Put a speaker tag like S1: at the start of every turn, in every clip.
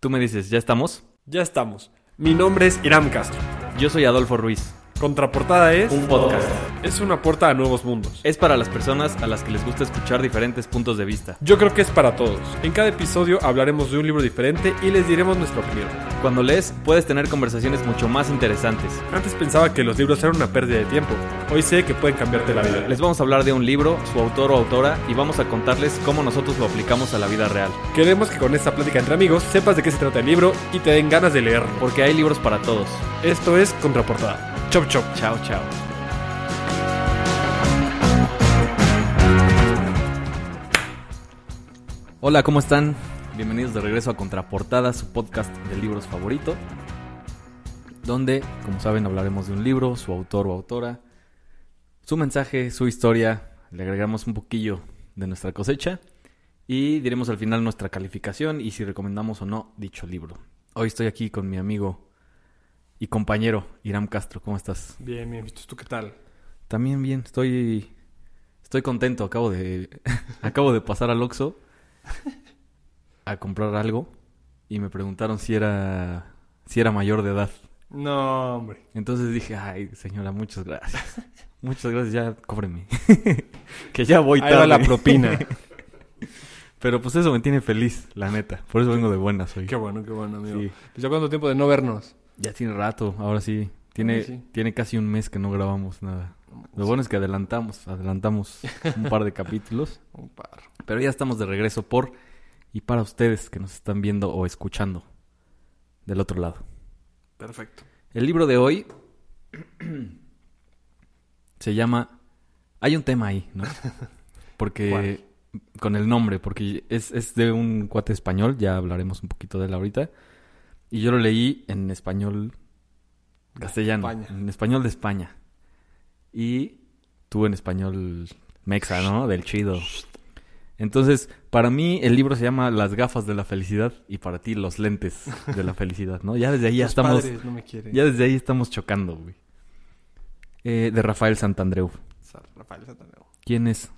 S1: Tú me dices, ¿ya estamos?
S2: Ya estamos. Mi nombre es Iram Castro.
S1: Yo soy Adolfo Ruiz.
S2: Contraportada es
S1: Un podcast.
S2: Es una puerta a nuevos mundos.
S1: Es para las personas a las que les gusta escuchar diferentes puntos de vista.
S2: Yo creo que es para todos. En cada episodio hablaremos de un libro diferente y les diremos nuestra opinión.
S1: Cuando lees, puedes tener conversaciones mucho más interesantes.
S2: Antes pensaba que los libros eran una pérdida de tiempo. Hoy sé que pueden cambiarte la vida.
S1: Les vamos a hablar de un libro, su autor o autora, y vamos a contarles cómo nosotros lo aplicamos a la vida real.
S2: Queremos que con esta plática entre amigos sepas de qué se trata el libro y te den ganas de leerlo.
S1: Porque hay libros para todos.
S2: Esto es Contraportada. Chop chop.
S1: Chao, chao. Hola, ¿cómo están? Bienvenidos de regreso a Contraportada, su podcast de libros favorito. Donde, como saben, hablaremos de un libro, su autor o autora, su mensaje, su historia. Le agregamos un poquillo de nuestra cosecha. Y diremos al final nuestra calificación y si recomendamos o no dicho libro. Hoy estoy aquí con mi amigo y compañero Iram Castro. ¿Cómo estás?
S2: Bien, bien, visto. ¿Tú qué tal?
S1: También bien, estoy estoy contento. Acabo de acabo de pasar al Oxxo a comprar algo y me preguntaron si era si era mayor de edad.
S2: No, hombre.
S1: Entonces dije, "Ay, señora, muchas gracias." muchas gracias, ya cóbreme. que ya voy
S2: Ahí
S1: tarde.
S2: va la propina.
S1: Pero pues eso me tiene feliz, la neta. Por eso vengo de buenas hoy.
S2: qué bueno, qué bueno, amigo.
S1: Sí.
S2: Pues ya cuánto tiempo de no vernos.
S1: Ya tiene rato, ahora sí. Tiene,
S2: Sí.
S1: tiene casi un mes que no grabamos nada. Lo bueno es que adelantamos, adelantamos un par de capítulos.
S2: Un par.
S1: Pero ya estamos de regreso por y para ustedes que nos están viendo o escuchando del otro lado.
S2: Perfecto.
S1: El libro de hoy se llama... Hay un tema ahí, ¿no? Porque... Con el nombre, porque es, es de un cuate español, ya hablaremos un poquito de él ahorita. Y yo lo leí en español castellano,
S2: España.
S1: en español de España. Y tú en español mexa, ¿no? Del chido. Entonces, para mí el libro se llama Las gafas de la felicidad y para ti los lentes de la felicidad, ¿no? Ya desde ahí ya
S2: Los
S1: estamos
S2: padres no me quieren.
S1: ya desde ahí estamos chocando, güey. Eh, de Rafael Santandreu.
S2: Sa- Rafael Santandreu.
S1: ¿Quién es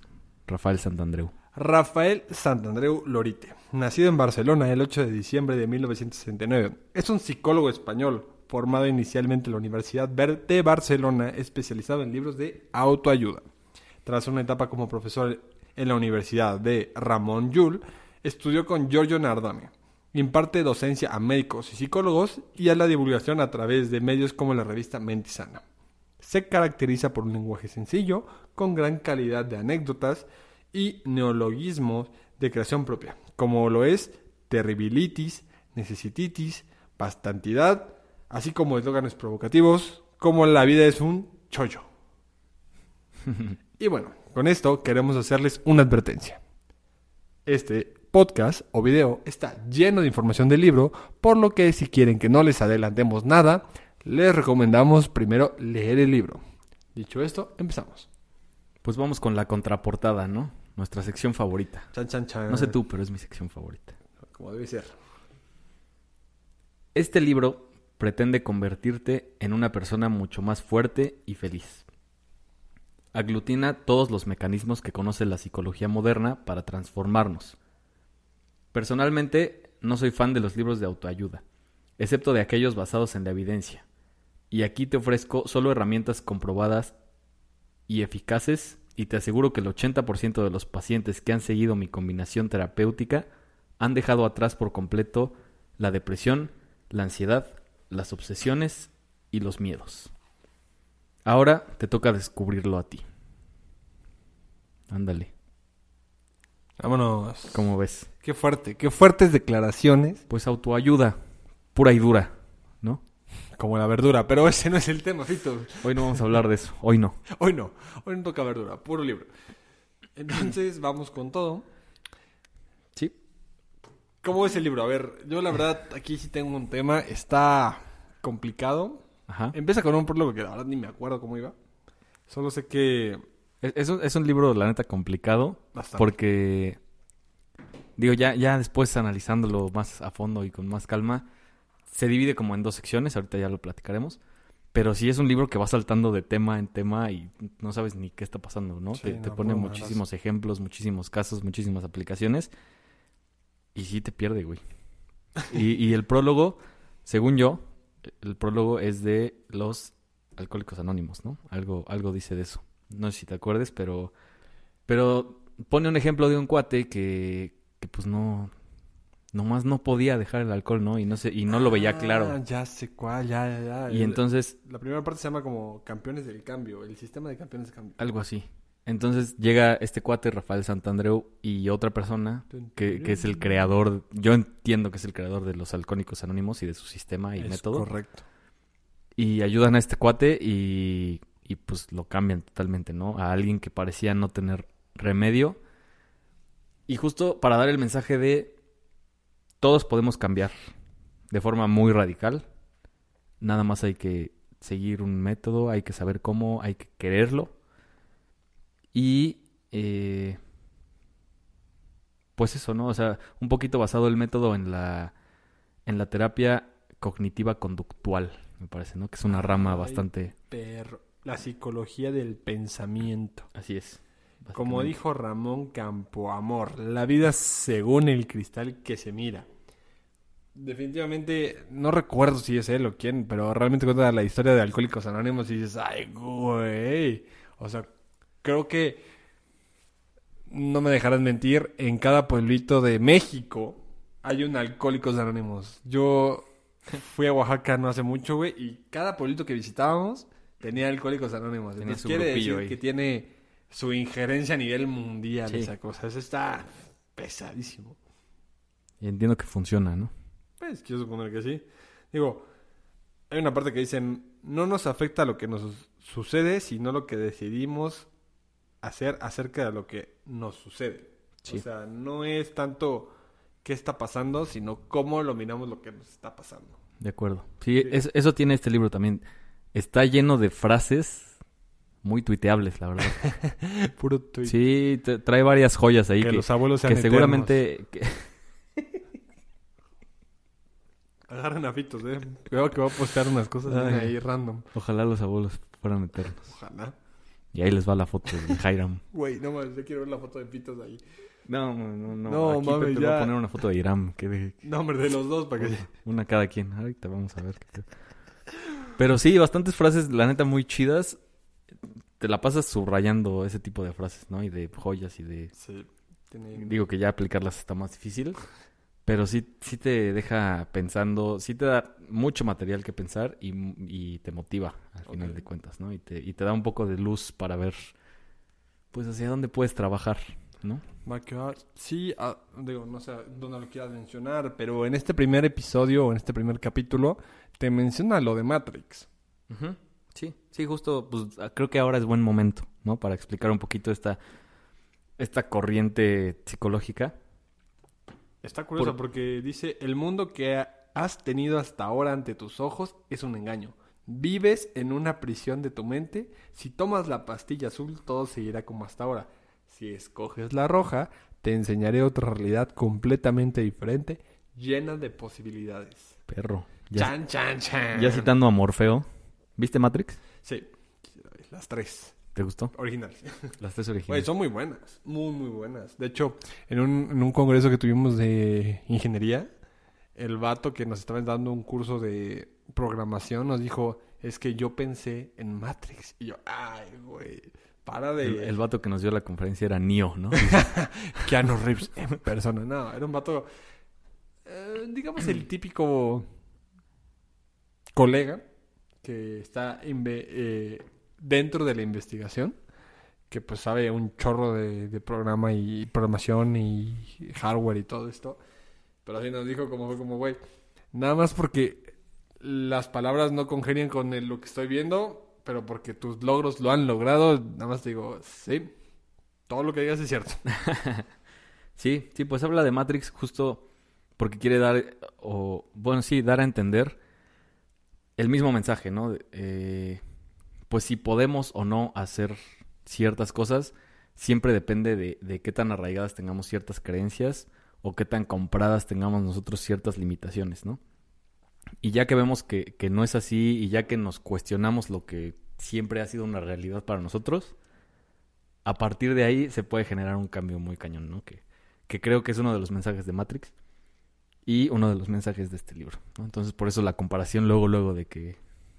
S1: Rafael Santandreu?
S2: Rafael Santandreu Lorite, nacido en Barcelona el 8 de diciembre de 1969. Es un psicólogo español, formado inicialmente en la Universidad Ver- de Barcelona, especializado en libros de autoayuda. Tras una etapa como profesor en la Universidad de Ramón Llull, estudió con Giorgio Nardone. Imparte docencia a médicos y psicólogos y a la divulgación a través de medios como la revista Mente Sana. Se caracteriza por un lenguaje sencillo, con gran calidad de anécdotas y neologismos de creación propia, como lo es terribilitis, necesititis, bastantidad, así como eslóganes provocativos, como la vida es un chollo. y bueno, con esto queremos hacerles una advertencia. Este podcast o video está lleno de información del libro, por lo que si quieren que no les adelantemos nada, les recomendamos primero leer el libro. Dicho esto, empezamos.
S1: Pues vamos con la contraportada, ¿no? Nuestra sección favorita.
S2: Chan, chan, chan.
S1: No sé tú, pero es mi sección favorita.
S2: Como debe ser.
S1: Este libro pretende convertirte en una persona mucho más fuerte y feliz. Aglutina todos los mecanismos que conoce la psicología moderna para transformarnos. Personalmente, no soy fan de los libros de autoayuda, excepto de aquellos basados en la evidencia. Y aquí te ofrezco solo herramientas comprobadas y eficaces y te aseguro que el 80% de los pacientes que han seguido mi combinación terapéutica han dejado atrás por completo la depresión, la ansiedad, las obsesiones y los miedos. Ahora te toca descubrirlo a ti. Ándale,
S2: Vámonos.
S1: ¿cómo ves?
S2: Qué fuerte, qué fuertes declaraciones.
S1: Pues autoayuda, pura y dura, ¿no?
S2: Como la verdura, pero ese no es el tema, Fito.
S1: Hoy no vamos a hablar de eso, hoy no.
S2: Hoy no, hoy no toca verdura, puro libro. Entonces, vamos con todo.
S1: Sí.
S2: ¿Cómo es el libro? A ver, yo la verdad aquí sí tengo un tema, está complicado.
S1: Ajá.
S2: Empieza con un prólogo que la verdad ni me acuerdo cómo iba. Solo sé que
S1: Es, es un, es un libro, la neta, complicado.
S2: Bastante.
S1: Porque, digo, ya, ya después analizándolo más a fondo y con más calma, se divide como en dos secciones, ahorita ya lo platicaremos. Pero sí es un libro que va saltando de tema en tema y no sabes ni qué está pasando, ¿no?
S2: Sí,
S1: te, pone muchísimos ejemplos, muchísimos casos, muchísimas aplicaciones. Y sí te pierde, güey. Y, y el prólogo, según yo, el prólogo es de los Alcohólicos Anónimos, ¿no? Algo, algo dice de eso. No sé si te acuerdes, pero, pero pone un ejemplo de un cuate que, que pues no, nomás no podía dejar el alcohol, ¿no? Y no sé, y no lo veía
S2: Ah,
S1: claro.
S2: Ya sé cuál, ya, ya, ya.
S1: Y
S2: El-
S1: entonces,
S2: La primera parte se llama como Campeones del Cambio, el sistema de campeones del cambio.
S1: algo así. Entonces llega este cuate, Rafael Santandreu, y otra persona que, que es el creador, yo entiendo que es el creador de los Alcohólicos Anónimos y de su sistema y
S2: Es
S1: método.
S2: Correcto.
S1: Y ayudan a este cuate y, y pues lo cambian totalmente, ¿no? A alguien que parecía no tener remedio. Y justo para dar el mensaje de todos podemos cambiar de forma muy radical. Nada más hay que seguir un método, hay que saber cómo, hay que quererlo. Y eh, pues eso, ¿no? O sea, un poquito basado el método en la, en la terapia cognitiva conductual, me parece, ¿no? Que es una rama
S2: Ay.
S1: bastante...
S2: Perro. La psicología del pensamiento.
S1: Así es.
S2: Como dijo Ramón Campoamor, la vida según el cristal que se mira. Definitivamente, no recuerdo si es él o quién, pero realmente cuenta la historia de Alcohólicos Anónimos y dices, ay, güey. O sea, creo que, no me dejarás mentir, en cada pueblito de México hay un Alcohólicos Anónimos. Yo fui a Oaxaca no hace mucho, güey, y cada pueblito que visitábamos tenía Alcohólicos Anónimos.
S1: Tenía
S2: Entonces, quiere decir
S1: ahí.
S2: que tiene su injerencia a nivel mundial
S1: Sí.
S2: esa cosa. Eso está pesadísimo.
S1: Y entiendo que funciona, ¿no?
S2: Pues quiero suponer que sí. Digo, hay una parte que dicen, no nos afecta lo que nos sucede, sino lo que decidimos hacer acerca de lo que nos sucede.
S1: Sí.
S2: O sea, no es tanto qué está pasando, sino cómo lo miramos lo que nos está pasando.
S1: De acuerdo. Sí,
S2: Sí.
S1: es- eso tiene este libro también. Está lleno de frases muy tuiteables, la verdad.
S2: Puro tweet.
S1: Sí, trae varias joyas ahí
S2: que,
S1: que,
S2: los abuelos sean
S1: que seguramente... que-
S2: Agarren a fitos, eh. Cuidado que va a postear unas cosas
S1: Ay.
S2: ahí random.
S1: ojalá los abuelos fueran eternos.
S2: Ojalá.
S1: Y ahí les va la foto de Hiram.
S2: Güey, no mames, yo quiero ver la foto de pitos ahí.
S1: No, no, no.
S2: No,
S1: Aquí
S2: mames,
S1: Pepe va
S2: ya.
S1: a poner una foto de Iram. Que de-
S2: No, hombre, de los dos, para que...
S1: Una cada quien. Ahorita vamos a ver. Pero sí, bastantes frases, la neta, muy chidas. Te la pasas subrayando ese tipo de frases, ¿no? Y de joyas y de...
S2: Sí, tiene...
S1: Digo que ya aplicarlas está más difícil. Pero sí, sí te deja pensando, sí te da mucho material que pensar y, y te motiva al final de cuentas, ¿no? Y te, y te da un poco de luz para ver, pues, hacia dónde puedes trabajar, ¿no?
S2: Sí, ah, digo, no sé dónde lo quieras mencionar, pero en este primer episodio o en este primer capítulo te menciona lo de Matrix.
S1: Sí, sí, justo, pues ah, creo que ahora es buen momento, ¿no? Para explicar un poquito esta, esta corriente psicológica.
S2: Está curioso
S1: Por-
S2: porque dice, el mundo que has tenido hasta ahora ante tus ojos es un engaño. Vives en una prisión de tu mente. Si tomas la pastilla azul, todo seguirá como hasta ahora. Si escoges la roja, te enseñaré otra realidad completamente diferente, llena de posibilidades.
S1: Perro. Ya,
S2: Chan, chan, chan.
S1: ya citando a Morfeo. ¿Viste Matrix?
S2: Sí, las tres
S1: ¿Te gustó?
S2: originales.
S1: Las tres originales.
S2: son muy buenas, muy, muy buenas. De hecho, en un, en un congreso que tuvimos de ingeniería, el vato que nos estaba dando un curso de programación nos dijo, es que yo pensé en Matrix. Y yo, ay, güey, para de...
S1: El, el vato que nos dio la conferencia era Neo, ¿no?
S2: Keanu Reeves en persona. No, era un vato, eh, digamos, el típico colega que está eh, dentro de la investigación, que pues sabe un chorro de, programa y programación y hardware y todo esto. Pero así nos dijo como fue como, güey, nada más porque las palabras no congenian con el- lo que estoy viendo, pero porque tus logros lo han logrado, nada más te digo, sí, todo lo que digas es cierto.
S1: Sí, sí, pues habla de Matrix justo porque quiere dar, o bueno, sí, dar a entender el mismo mensaje, ¿no? Eh, pues si podemos o no hacer ciertas cosas, siempre depende de, de qué tan arraigadas tengamos ciertas creencias o qué tan compradas tengamos nosotros ciertas limitaciones, ¿no? Y ya que vemos que, que no es así y ya que nos cuestionamos lo que siempre ha sido una realidad para nosotros, a partir de ahí se puede generar un cambio muy cañón, ¿no? Que, que creo que es uno de los mensajes de Matrix. y uno de los mensajes de este libro. Entonces, por eso la comparación luego, luego de que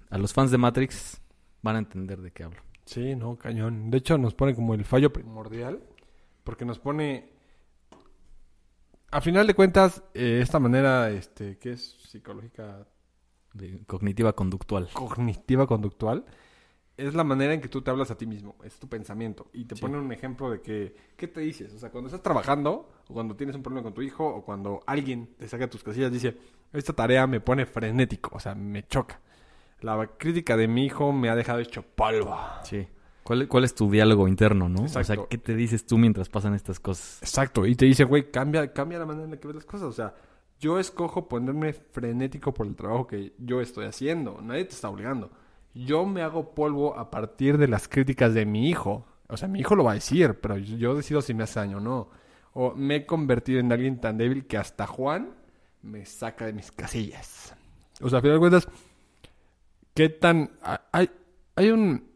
S1: a los fans de Matrix van a entender de qué hablo.
S2: Sí, no, cañón. De hecho, nos pone como el fallo primordial, porque nos pone... A final de cuentas, eh, esta manera, este, que es psicológica
S1: De cognitiva conductual.
S2: cognitiva conductual, es la manera en que tú te hablas a ti mismo, es tu pensamiento. Y te
S1: Sí.
S2: pone un ejemplo de que, ¿qué te dices? O sea, cuando estás trabajando, o cuando tienes un problema con tu hijo, o cuando alguien te saca tus casillas, dice, esta tarea me pone frenético, o sea, me choca. La crítica de mi hijo me ha dejado hecho polvo.
S1: Sí. ¿Cuál, ¿Cuál es tu diálogo interno, no? O sea,
S2: Exacto.
S1: ¿qué te dices tú mientras pasan estas cosas?
S2: Exacto, y te dice, güey, cambia, cambia la manera en la que ves las cosas. O sea, yo escojo ponerme frenético por el trabajo que yo estoy haciendo. Nadie te está obligando. Yo me hago polvo a partir de las críticas de mi hijo. O sea, mi hijo lo va a decir, pero yo yo decido si me hace daño o no. O me he convertido en alguien tan débil que hasta Juan me saca de mis casillas. O sea, a final de cuentas, ¿qué tan... Hay, hay un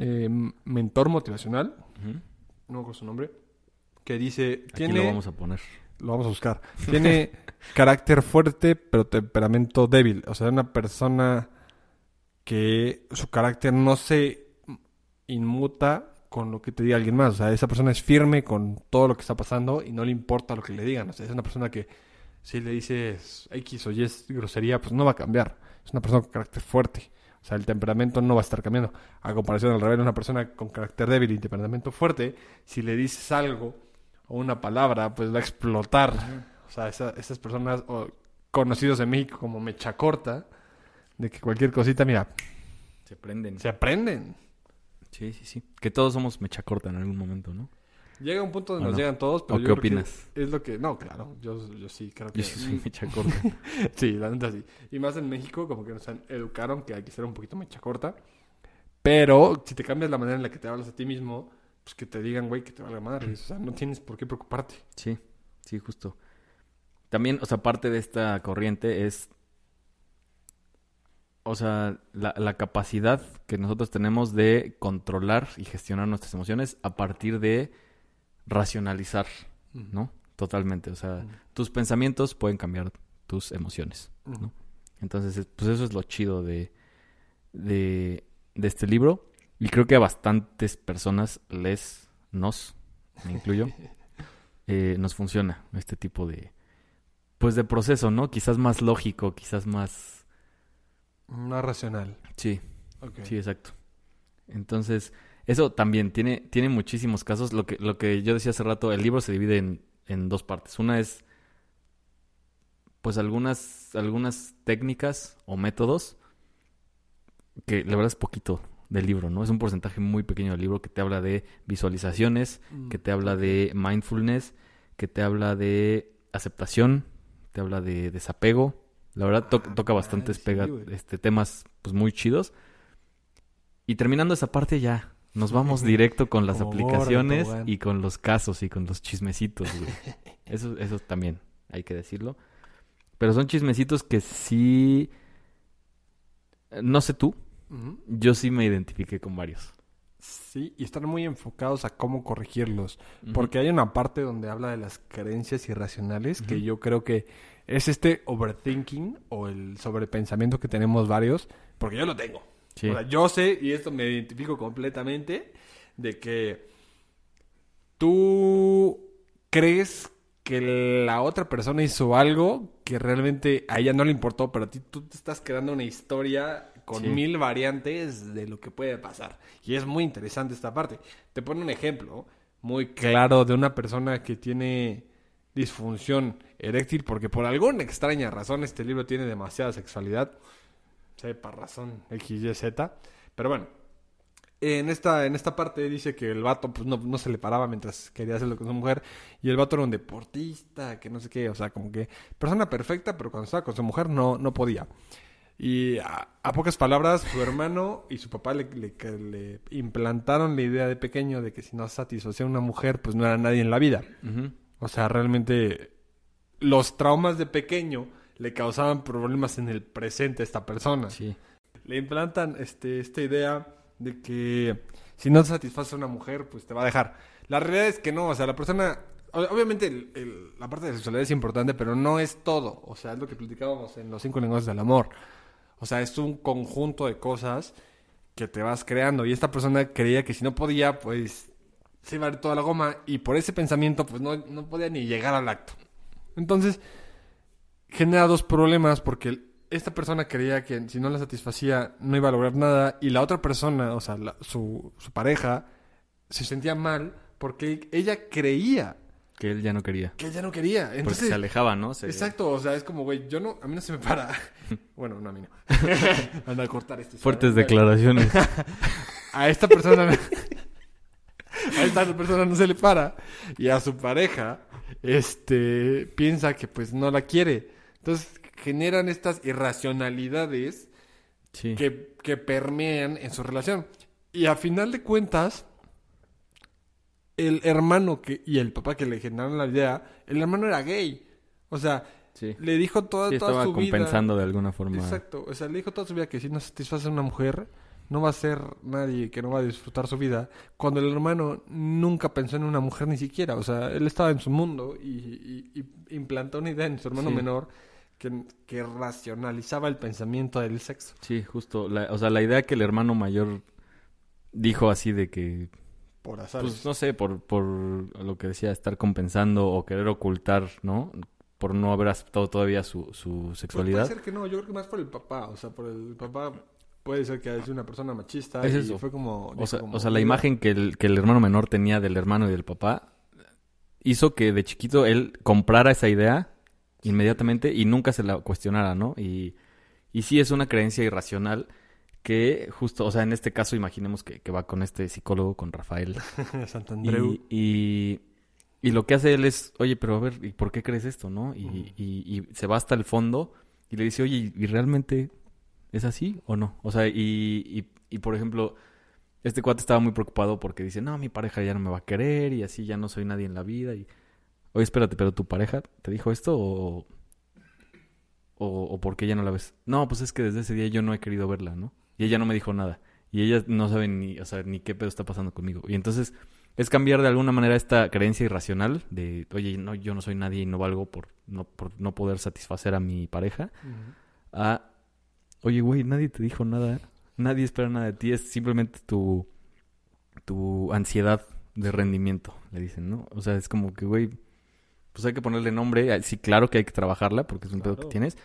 S2: eh, mentor motivacional, no con su nombre, que dice...
S1: Aquí
S2: Tiene,
S1: lo vamos a poner.
S2: lo vamos a buscar. Tiene carácter fuerte, pero temperamento débil. O sea, una persona que su carácter no se inmuta con lo que te diga alguien más. O sea, esa persona es firme con todo lo que está pasando y no le importa lo que le digan. O sea, es una persona que si le dices X o Y es grosería, pues no va a cambiar. Es una persona con carácter fuerte. O sea, el temperamento no va a estar cambiando. A comparación al revés, una persona con carácter débil y temperamento fuerte, si le dices algo o una palabra, pues va a explotar. O sea, esa- esas personas, o conocidos en México como mecha corta, de que cualquier cosita, mira,
S1: Se prenden.
S2: se aprenden.
S1: Sí, sí, sí. Que todos somos mecha corta en algún momento, ¿no?
S2: Llega un punto donde
S1: ¿O
S2: nos
S1: no?
S2: llegan todos, pero
S1: ¿O
S2: yo
S1: qué opinas?
S2: Es lo que... No, claro, yo, yo sí creo que...
S1: Yo sí soy mecha corta.
S2: Sí, la neta sí. Y más en México, como que nos han- educaron que hay que ser un poquito mecha corta. Pero si te cambias la manera en la que te hablas a ti mismo, pues que te digan, güey, que te valga madre. O sea, no tienes por qué preocuparte.
S1: Sí, sí, justo. También, o sea, parte de esta corriente es, o sea, la, la capacidad que nosotros tenemos de controlar y gestionar nuestras emociones a partir de racionalizar, ¿no? Totalmente. O sea, tus pensamientos pueden cambiar tus emociones. Entonces, es- pues eso es lo chido de, de, de este libro. Y creo que a bastantes personas les, nos, me incluyo, eh, nos funciona este tipo de, pues de proceso, ¿no? Quizás más lógico, quizás más...
S2: Más racional.
S1: Sí, sí, exacto. Entonces, eso también tiene, tiene muchísimos casos. Lo que, lo que yo decía hace rato, el libro se divide en, en dos partes. Una es, pues, algunas, algunas técnicas o métodos que la verdad es poquito del libro, ¿no? Es un porcentaje muy pequeño del libro que te habla de visualizaciones,
S2: Mm,
S1: que te habla de mindfulness, que te habla de aceptación, te habla de desapego. La verdad to-
S2: Ah,
S1: toca bastantes
S2: sí,
S1: pega- este, temas pues muy chidos. Y terminando esa parte ya, nos vamos directo con las
S2: Como
S1: aplicaciones y con los casos y con los chismecitos, güey. Eso, eso también hay que decirlo. Pero son chismecitos que sí... No sé tú, yo sí me identifiqué con varios.
S2: Sí, y están muy enfocados a cómo corregirlos. Porque hay una parte donde habla de las creencias irracionales que yo creo que es este overthinking o el sobrepensamiento que tenemos varios. Porque yo lo tengo.
S1: Sí.
S2: O sea, yo sé, y esto me identifico completamente, de que tú crees que la otra persona hizo algo que realmente a ella no le importó, pero a ti tú te estás creando una historia con
S1: Sí.
S2: mil variantes de lo que puede pasar. Y es muy interesante esta parte. Te pone un ejemplo muy claro de una persona que tiene disfunción eréctil porque por alguna extraña razón este libro tiene demasiada sexualidad sepa razón X, Y, Z. Pero bueno, en esta, en esta parte dice que el vato pues, no, no se le paraba mientras quería hacerlo con su mujer. Y el vato era un deportista, que no sé qué. O sea, como que persona perfecta, pero cuando estaba con su mujer no, no podía. Y a, a pocas palabras, su hermano y su papá le, le- le implantaron la idea de pequeño de que si no satisfacía a una mujer, pues no era nadie en la vida. O sea, realmente los traumas de pequeño le causaban problemas en el presente a esta persona.
S1: Sí.
S2: Le implantan este, esta idea de que si no satisface a una mujer, pues te va a dejar. La realidad es que no, o sea, la persona obviamente el- el- la parte de la sexualidad es importante, pero no es todo. O sea, es lo que platicábamos en los cinco lenguajes del amor. O sea, es un conjunto de cosas que te vas creando. Y esta persona creía que si no podía, pues se iba a ir toda la goma. Y por ese pensamiento, pues no, no podía ni llegar al acto. Entonces, genera dos problemas porque esta persona creía que si no la satisfacía no iba a lograr nada. Y la otra persona, o sea, la- su, su pareja, se sentía mal porque ella creía
S1: Que él ya no quería.
S2: que ella no quería.
S1: Porque
S2: Entonces,
S1: se alejaba, ¿no? Se-
S2: Exacto, o sea, es como, güey, yo no, a mí no se me para. bueno, no, a mí no. Anda a cortar este.
S1: Fuertes
S2: ¿sabes?
S1: declaraciones.
S2: A esta persona, a esta persona no se le para. Y a su pareja, este, piensa que pues no la quiere. Entonces generan estas irracionalidades
S1: Sí.
S2: que, que permean en su relación. Y a final de cuentas, el hermano que, y el papá que le generaron la idea, el hermano era gay. O sea,
S1: Sí.
S2: le dijo toda,
S1: Sí,
S2: toda
S1: estaba
S2: su vida.
S1: compensando de alguna forma.
S2: Exacto. O sea, le dijo toda su vida que si no satisface a una mujer, no va a ser nadie que no va a disfrutar su vida. Cuando el hermano nunca pensó en una mujer ni siquiera. O sea, él estaba en su mundo y, y- y implantó una idea en su hermano
S1: Sí.
S2: menor que, que racionalizaba el pensamiento del sexo.
S1: Sí, justo. La- o sea, la idea que el hermano mayor dijo así de que,
S2: Por azar.
S1: pues no sé, por, por lo que decía, estar compensando o querer ocultar, ¿no? Por no haber aceptado todavía su, su
S2: Pues
S1: sexualidad.
S2: puede ser que no, yo creo que más por el papá. O sea, por el papá puede ser que sido una persona machista.
S1: Es
S2: y
S1: eso.
S2: fue como.
S1: O sea,
S2: como,
S1: o sea, la
S2: "Mira,
S1: imagen que el, que el hermano menor tenía del hermano y del papá hizo que de chiquito él comprara esa idea inmediatamente y nunca se la cuestionara, ¿no? Y, y sí es una creencia irracional que justo, o sea, en este caso imaginemos que, que va con este psicólogo, con Rafael,
S2: Santandreu.
S1: y, y, y lo que hace él es, oye, pero a ver, ¿y por qué crees esto, no? Y, y- y se va hasta el fondo y le dice, oye, ¿y realmente es así o no? O sea, y, y, y, por ejemplo, este cuate estaba muy preocupado porque dice, no, mi pareja ya no me va a querer y así ya no soy nadie en la vida. Y, oye, espérate, pero tu pareja te dijo esto o, o, o por qué ya no la ves? No, pues es que desde ese día yo no he querido verla, ¿no? Y ella no me dijo nada. Y ella no sabe ni, o sea, ni qué pedo está pasando conmigo. Y entonces es cambiar de alguna manera esta creencia irracional de, oye, no, yo no soy nadie y no valgo por no, por no poder satisfacer a mi pareja, a, oye, güey, nadie te dijo nada, nadie espera nada de ti, es simplemente tu, tu ansiedad de rendimiento, le dicen, ¿no? O sea, es como que, güey, pues hay que ponerle nombre, sí, claro que hay que trabajarla porque es un pedo que tienes,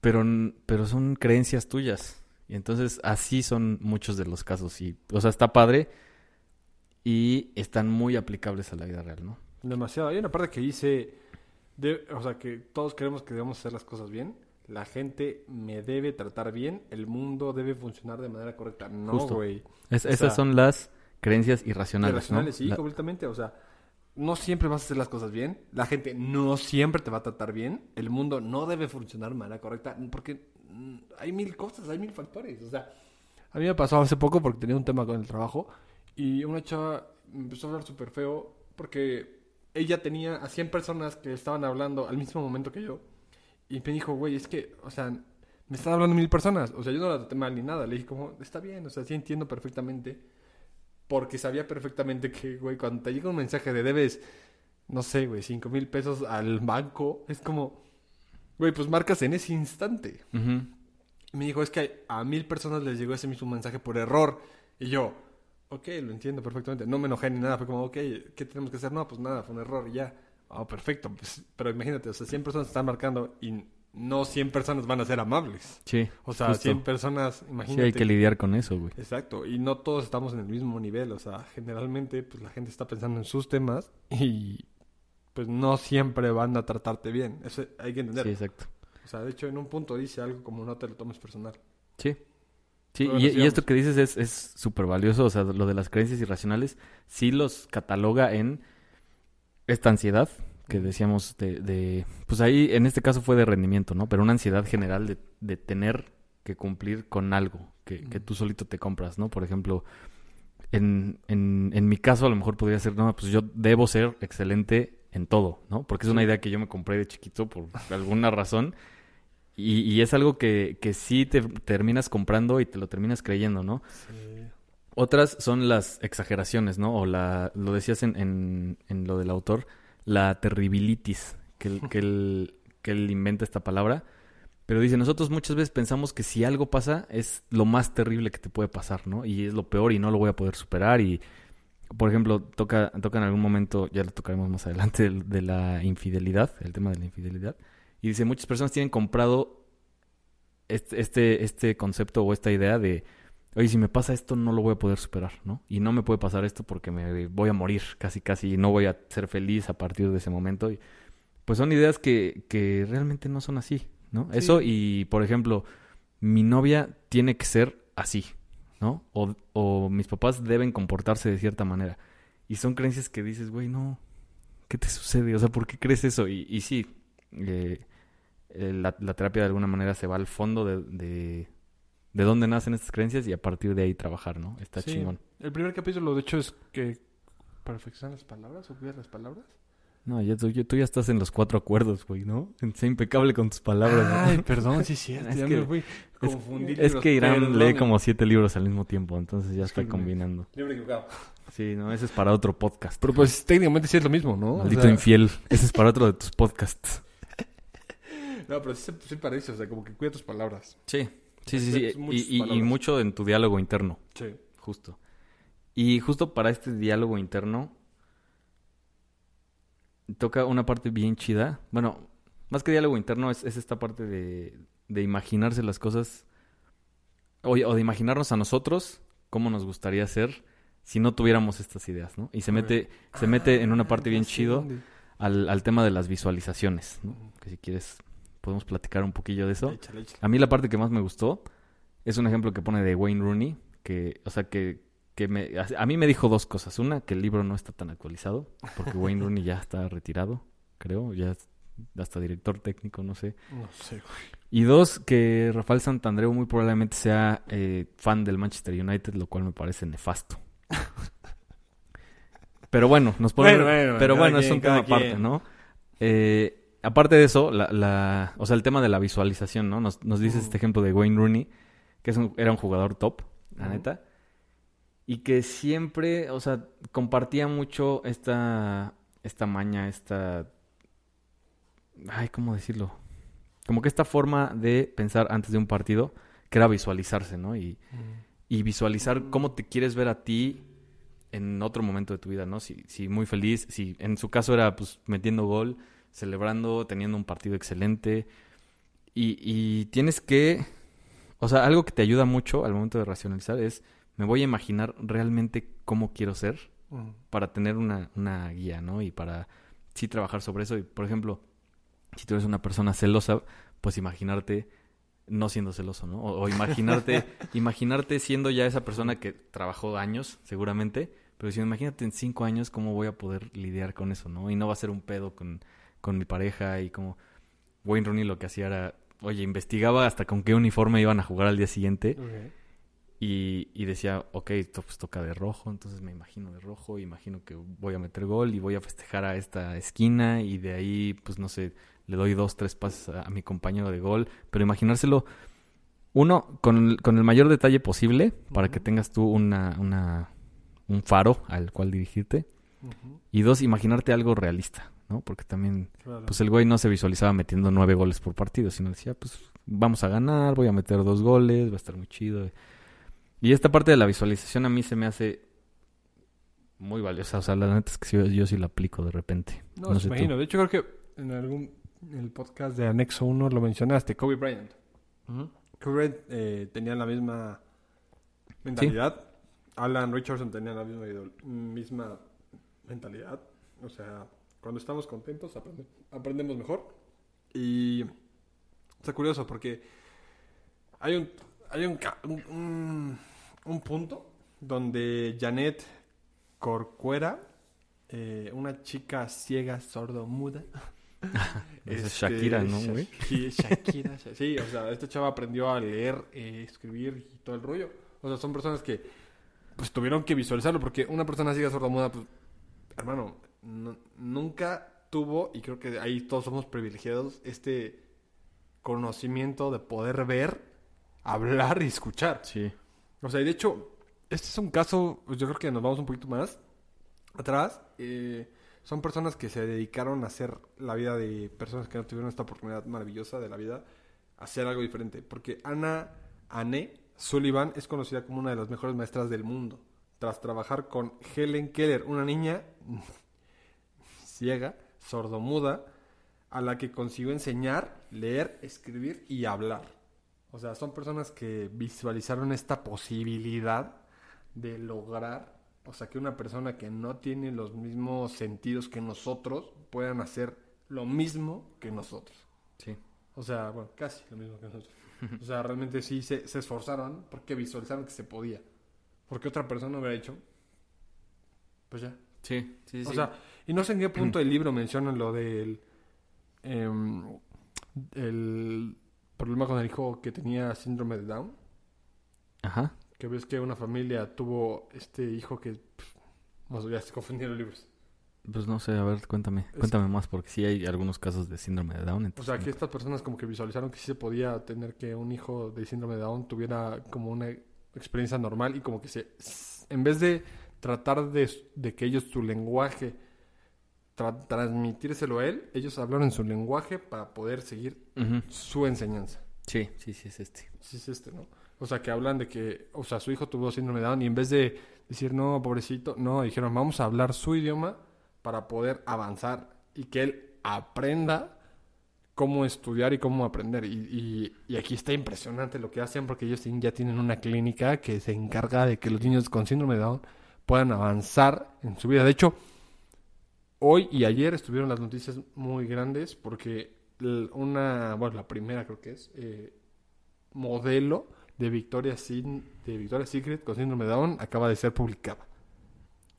S1: pero, pero son creencias tuyas. Y entonces así son muchos de los casos. Y, o sea, está padre y están muy aplicables a la vida real, ¿no?
S2: Demasiado. Hay una parte que dice, de- o sea, que todos queremos que debemos hacer las cosas bien. La gente me debe tratar bien. El mundo debe funcionar de manera correcta. No, güey.
S1: Es- esas
S2: sea,
S1: son las creencias irracionales,
S2: Irracionales,
S1: ¿no?
S2: sí,
S1: La-
S2: completamente. O sea, no siempre vas a hacer las cosas bien. La gente no siempre te va a tratar bien. El mundo no debe funcionar de manera correcta. Porque mm, hay mil cosas, hay mil factores. O sea, a mí me pasó hace poco porque tenía un tema con el trabajo. Y una chava me empezó a hablar súper feo porque ella tenía a 100 personas que estaban hablando al mismo momento que yo. Y me dijo, güey, es que, o sea, me están hablando mil personas. O sea, yo no la traté mal ni nada. Le dije, como, está bien, o sea, sí entiendo perfectamente. Porque sabía perfectamente que, güey, cuando te llega un mensaje de debes, no sé, güey, cinco mil pesos al banco, es como, güey, pues marcas en ese instante. Y me dijo, es que a mil personas les llegó ese mismo mensaje por error. Y yo, ok, lo entiendo perfectamente. No me enojé ni nada. Fue como, ok, ¿qué tenemos que hacer? No, pues nada, fue un error y ya. Ah, perfecto. Pues, pero imagínate, o sea, 100 personas están marcando y no 100 personas van a ser amables.
S1: Sí.
S2: O sea,
S1: justo.
S2: 100 personas,
S1: Sí,
S2: imagínate.
S1: hay que lidiar con eso, güey.
S2: Exacto, y no todos estamos en el mismo nivel, o sea, generalmente pues la gente está pensando en sus temas y pues no siempre van a tratarte bien, eso hay que entender.
S1: Sí, exacto.
S2: O sea, de hecho en un punto dice algo como no te lo tomes personal.
S1: Sí. Sí, y, esto que dices es- es súper valioso, o sea, lo de las creencias irracionales, sí los cataloga en esta ansiedad que decíamos de, de- pues ahí en este caso fue de rendimiento, ¿no? Pero una ansiedad general de, de tener que cumplir con algo que, tú solito te compras, ¿no? Por ejemplo, en, en, en mi caso a lo mejor podría ser, no, pues yo debo ser excelente en todo, ¿no? Porque es una idea que yo me compré de chiquito por alguna razón. Y, y es algo que, que sí te terminas comprando y te lo terminas creyendo, ¿no? Otras son las exageraciones, ¿no? O la, lo decías en, en, en lo del autor, la terribilitis, que, él- que, él, inventa esta palabra. Pero dice, nosotros muchas veces pensamos que si algo pasa es lo más terrible que te puede pasar, ¿no? Y es lo peor y no lo voy a poder superar. Y, por ejemplo, toca, en algún momento, ya lo tocaremos más adelante, el- de la infidelidad, el tema de la infidelidad. Y dice, muchas personas tienen comprado este, este concepto o esta idea de, oye, si me pasa esto no lo voy a poder superar, ¿no? Y no me puede pasar esto porque me voy a morir casi casi y no voy a ser feliz a partir de ese momento. Y, pues son ideas que, que realmente no son así, ¿no?
S2: Sí.
S1: Eso y, por ejemplo, mi novia tiene que ser así, ¿no? O, o mis papás deben comportarse de cierta manera. Y son creencias que dices, güey, no, ¿qué te sucede? O sea, ¿por qué crees eso? Y, y sí, eh, eh, la, la terapia de alguna manera se va al fondo de, de, de dónde nacen estas creencias y a partir de ahí trabajar, ¿no? Está
S2: Sí.
S1: chingón.
S2: El primer capítulo, de hecho, es que perfeccionar las palabras o cuidar las palabras.
S1: No, ya, tú, ya- tú ya estás en los cuatro acuerdos, güey, ¿no? Sé impecable con tus palabras. ¿no?
S2: Ay, perdón, sí cierto.
S1: Es
S2: ya
S1: que-
S2: me fui.
S1: Es,
S2: Confundí
S1: es
S2: libros,
S1: que Irán
S2: perdón.
S1: lee como siete libros al mismo tiempo, entonces ya está
S2: Discúlpeme.
S1: combinando.
S2: Libro equivocado.
S1: Sí, no, ese es para otro podcast.
S2: Pero pues técnicamente sí es lo mismo, ¿no? O
S1: Maldito
S2: sea,
S1: infiel. Ese es para otro de tus podcasts.
S2: No, pero sí, sí parece, o sea, como que cuida tus palabras.
S1: Sí, sí, sí. sí.
S2: Es muchas
S1: Y, y- mucho en tu diálogo interno,
S2: Sí.
S1: justo. Y justo para este diálogo interno, toca una parte bien chida. Bueno, más que diálogo interno, es, es esta parte de, de imaginarse las cosas. O, o de imaginarnos a nosotros cómo nos gustaría ser si no tuviéramos estas ideas, ¿no? Y se mete, se mete en una parte
S2: Ah,
S1: bien chido al, al tema de las visualizaciones, ¿no? Que si quieres podemos platicar un poquillo de eso.
S2: Échale, échale.
S1: A mí la parte que más me gustó es un ejemplo que pone de Wayne Rooney, que, o sea, que, que me, a, mí me dijo dos cosas. Una, que el libro no está tan actualizado, porque Wayne Rooney ya está retirado, creo, ya hasta director técnico, no sé.
S2: No sé, güey.
S1: Y dos, que Rafael Santandreu muy probablemente sea eh, fan del Manchester United, lo cual me parece nefasto. Pero bueno, nos pone...
S2: Bueno, bueno,
S1: pero bueno, es un tema aparte. ¿no? Eh, aparte de eso, la, la, o sea, el tema de la visualización, ¿no? Nos, nos dice
S2: Ujú.
S1: este ejemplo de Wayne Rooney, que es un- era un jugador top, la neta, y que siempre, o sea, compartía mucho esta, esta maña, esta... Ay, ¿cómo decirlo? Como que esta forma de pensar antes de un partido, que era visualizarse, ¿no? Y, y visualizar cómo te quieres ver a ti en otro momento de tu vida, ¿no? Si, si muy feliz, si en su caso era pues metiendo gol, celebrando, teniendo un partido excelente. Y, y tienes que, o sea, algo que te ayuda mucho al momento de racionalizar es, me voy a imaginar realmente cómo quiero ser para tener una, una guía, ¿no? Y para sí trabajar sobre eso. Y, por ejemplo, si tú eres una persona celosa, pues imaginarte no siendo celoso, ¿no? O, o imaginarte, imaginarte siendo ya esa persona que trabajó años, seguramente, pero si imagínate en cinco años cómo voy a poder lidiar con eso, ¿no? Y no va a ser un pedo con, con mi pareja y como Wayne Rooney lo que hacía era, oye, investigaba hasta con qué uniforme iban a jugar al día siguiente y, y decía, ok, esto pues toca de rojo, entonces me imagino de rojo, imagino que voy a meter gol y voy a festejar a esta esquina y de ahí, pues no sé, le doy dos, tres pases a, a mi compañero de gol, pero imaginárselo, uno, con el, con el mayor detalle posible para que tengas tú una, una, un faro al cual dirigirte, y dos, imaginarte algo realista, ¿no? Porque también
S2: Claro.
S1: pues el güey no se visualizaba metiendo nueve goles por partido, sino decía, pues vamos a ganar, voy a meter dos goles, va a estar muy chido. Y esta parte de la visualización a mí se me hace muy valiosa. O sea, la neta es que yo, yo sí la aplico de repente.
S2: No,
S1: No sé tú.
S2: imagino. De hecho, creo que en algún en el podcast de Anexo 1 lo mencionaste, Kobe Bryant. Kobe Bryant eh, tenía la misma mentalidad. Alan Richardson tenía la misma, misma mentalidad. O sea, cuando estamos contentos aprende- aprendemos mejor. Y está curioso porque hay un, hay un, un, un- un punto donde Janet Corcuera, eh, una chica ciega, sordo, muda.
S1: Esa es
S2: Este,
S1: Shakira, ¿no, güey?
S2: Sí, Shakira. Sha- sí, o sea, esta chava aprendió a leer, eh, escribir y todo el rollo. O sea, son personas que pues tuvieron que visualizarlo porque una persona ciega, sorda, muda, pues, hermano, nunca tuvo, y creo que ahí todos somos privilegiados, este conocimiento de poder ver, hablar y escuchar.
S1: Sí.
S2: O sea, y de hecho, este es un caso, pues, yo creo que nos vamos un poquito más atrás. eh, son personas que se dedicaron a hacer la vida de personas que no tuvieron esta oportunidad maravillosa de la vida, a hacer algo diferente. Porque Ana Anne Sullivan es conocida como una de las mejores maestras del mundo, tras trabajar con Helen Keller, una niña ciega, sordomuda, a la que consiguió enseñar, leer, escribir y hablar. O sea, son personas que visualizaron esta posibilidad de lograr, o sea, que una persona que no tiene los mismos sentidos que nosotros puedan hacer lo mismo que nosotros.
S1: Sí.
S2: O sea, bueno, casi lo mismo que nosotros. O sea, realmente sí se, se esforzaron porque visualizaron que se podía. Porque otra persona hubiera hecho, pues ya.
S1: Sí, sí, sí.
S2: O sea, y no sé en qué punto del libro mencionan lo del em, el problema con el hijo que tenía síndrome de Down.
S1: Ajá.
S2: Que ves que una familia tuvo este hijo que... pff, no ya se confundieron libros.
S1: Pues no sé, a ver, cuéntame.
S2: Es-
S1: Cuéntame más, porque sí hay algunos casos de síndrome de Down.
S2: O sea, que estas personas como que visualizaron que sí se podía tener que un hijo de síndrome de Down tuviera como una experiencia normal y como que se... En vez de tratar de, de que ellos su lenguaje, tra- transmitírselo a él, ellos hablaron en su lenguaje para poder seguir
S1: Ujú.
S2: su enseñanza.
S1: Sí, sí, sí, es este.
S2: Sí, es este, ¿no? O sea, que hablan de que, o sea, su hijo tuvo síndrome de Down y en vez de decir, no, pobrecito, no, dijeron, vamos a hablar su idioma para poder avanzar y que él aprenda cómo estudiar y cómo aprender. Y, y- y aquí está impresionante lo que hacen porque ellos ya tienen una clínica que se encarga de que los niños con síndrome de Down puedan avanzar en su vida. De hecho, hoy y ayer estuvieron las noticias muy grandes porque una, bueno, la primera creo que es, eh, modelo de Victoria, Sin, de Victoria Secret con síndrome de Down acaba de ser publicada.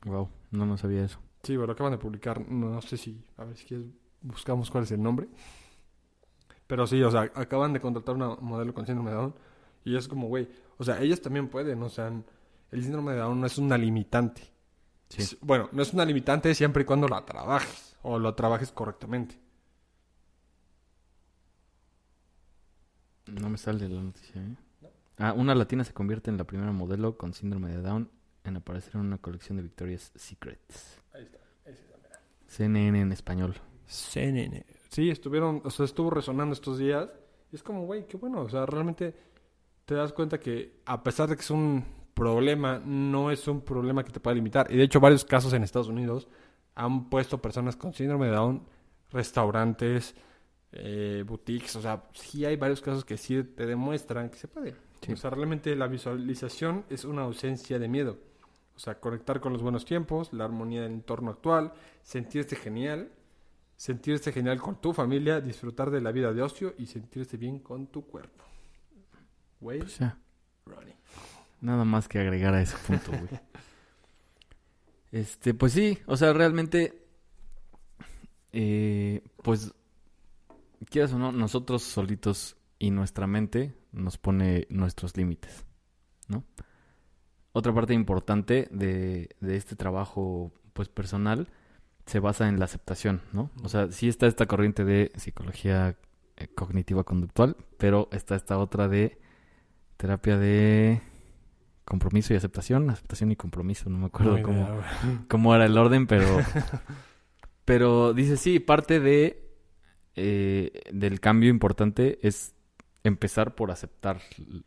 S1: Wow, no, no sabía eso.
S2: Sí, pero lo acaban de publicar. No, no sé si, a ver si quieres, buscamos cuál es el nombre. Pero sí, o sea, acaban de contratar una modelo con síndrome de Down. Y es como, güey, o sea, ellas también pueden, o sea, el síndrome de Down no es una limitante.
S1: Sí.
S2: Es- Bueno, no es una limitante siempre y cuando la trabajes o lo trabajes correctamente.
S1: No me sale la noticia, ¿eh? Ah, una latina se convierte en la primera modelo con síndrome de Down en aparecer en una colección de Victoria's Secrets.
S2: Ahí está. ese es la mera.
S1: CNN en español.
S2: CNN. Sí, estuvieron, o sea, estuvo resonando estos días. Y es como, güey, qué bueno. O sea, realmente te das cuenta que a pesar de que es un problema, no es un problema que te pueda limitar. Y de hecho, varios casos en Estados Unidos han puesto personas con síndrome de Down, restaurantes, eh, boutiques. O sea, sí hay varios casos que sí te demuestran que se puede.
S1: Sí.
S2: O sea, realmente la visualización es una ausencia de miedo. O sea, conectar con los buenos tiempos, la armonía del entorno actual, sentirse genial, sentirse genial con tu familia, disfrutar de la vida de ocio y sentirse bien con tu cuerpo. Wade
S1: Pues. Nada más que agregar a ese punto, güey. Este, pues sí, o sea, realmente, eh, pues, quieras o no, nosotros solitos y nuestra mente nos pone nuestros límites, ¿no? Otra parte importante de, de este trabajo, pues, personal, se basa en la aceptación, ¿no? O sea, sí está esta corriente de psicología eh, cognitiva conductual, pero está esta otra de terapia de compromiso y aceptación, aceptación y compromiso, no me acuerdo cómo,
S2: idea,
S1: cómo era el orden, pero pero dice sí, parte de eh, del cambio importante es empezar por aceptar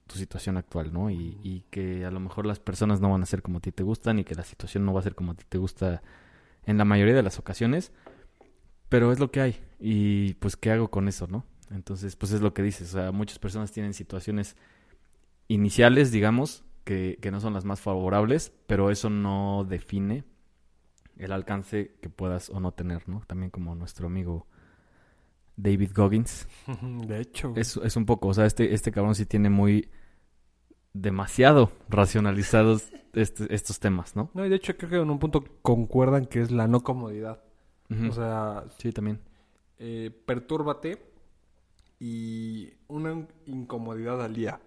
S1: tu situación actual, ¿no? Y, y que a lo mejor las personas no van a ser como a ti te gustan y que la situación no va a ser como a ti te gusta en la mayoría de las ocasiones, pero es lo que hay y pues qué hago con eso, ¿no? Entonces, pues es lo que dices, o sea, muchas personas tienen situaciones iniciales, digamos, que, que no son las más favorables, pero eso no define el alcance que puedas o no tener, ¿no? También como nuestro amigo David Goggins.
S2: De hecho.
S1: Es, es un poco, o sea, este, este cabrón sí tiene muy demasiado racionalizados este- estos temas, ¿no?
S2: No, y de hecho creo que en un punto concuerdan que es la no comodidad. O sea,
S1: sí, también.
S2: eh, pertúrbate y una incomodidad al día.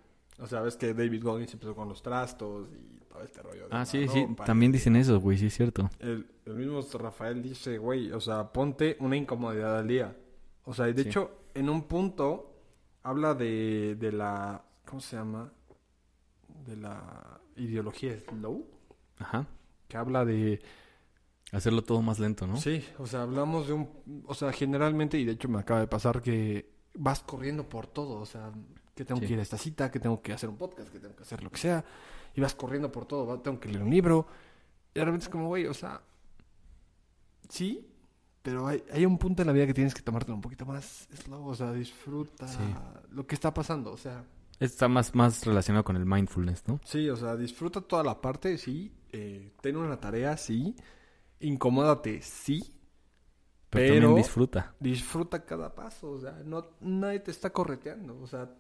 S2: O sea, ves que David Goggins empezó con los trastos y todo este rollo. de
S1: Ah, sí, sí, también dicen eso, güey, sí es cierto.
S2: El, el mismo Rafael dice, güey, o sea, ponte una incomodidad al día. O sea, y de
S1: Sí.
S2: hecho, en un punto habla de, de la, ¿cómo se llama? De la ideología slow,
S1: Ajá.
S2: que habla de,
S1: Hacerlo todo más lento, ¿no?
S2: Sí, o sea, hablamos de un... O sea, generalmente, y de hecho me acaba de pasar que vas corriendo por todo, o sea, que tengo
S1: Sí.
S2: que ir a esta cita, que tengo que hacer un podcast, que tengo que hacer lo que sea, y vas corriendo por todo, va- tengo que leer un libro, y de repente es como, güey, o sea, sí, pero hay, hay un punto en la vida que tienes que tomártelo un poquito más slow, o sea, disfruta
S1: Sí.
S2: lo que está pasando, o sea,
S1: Está más, más relacionado con el mindfulness, ¿no?
S2: sí, o sea, disfruta toda la parte, sí, eh, ten una tarea, sí, incomódate, sí,
S1: Pero,
S2: Pero-
S1: también disfruta.
S2: disfruta cada paso, o sea, no, nadie te está correteando, o sea,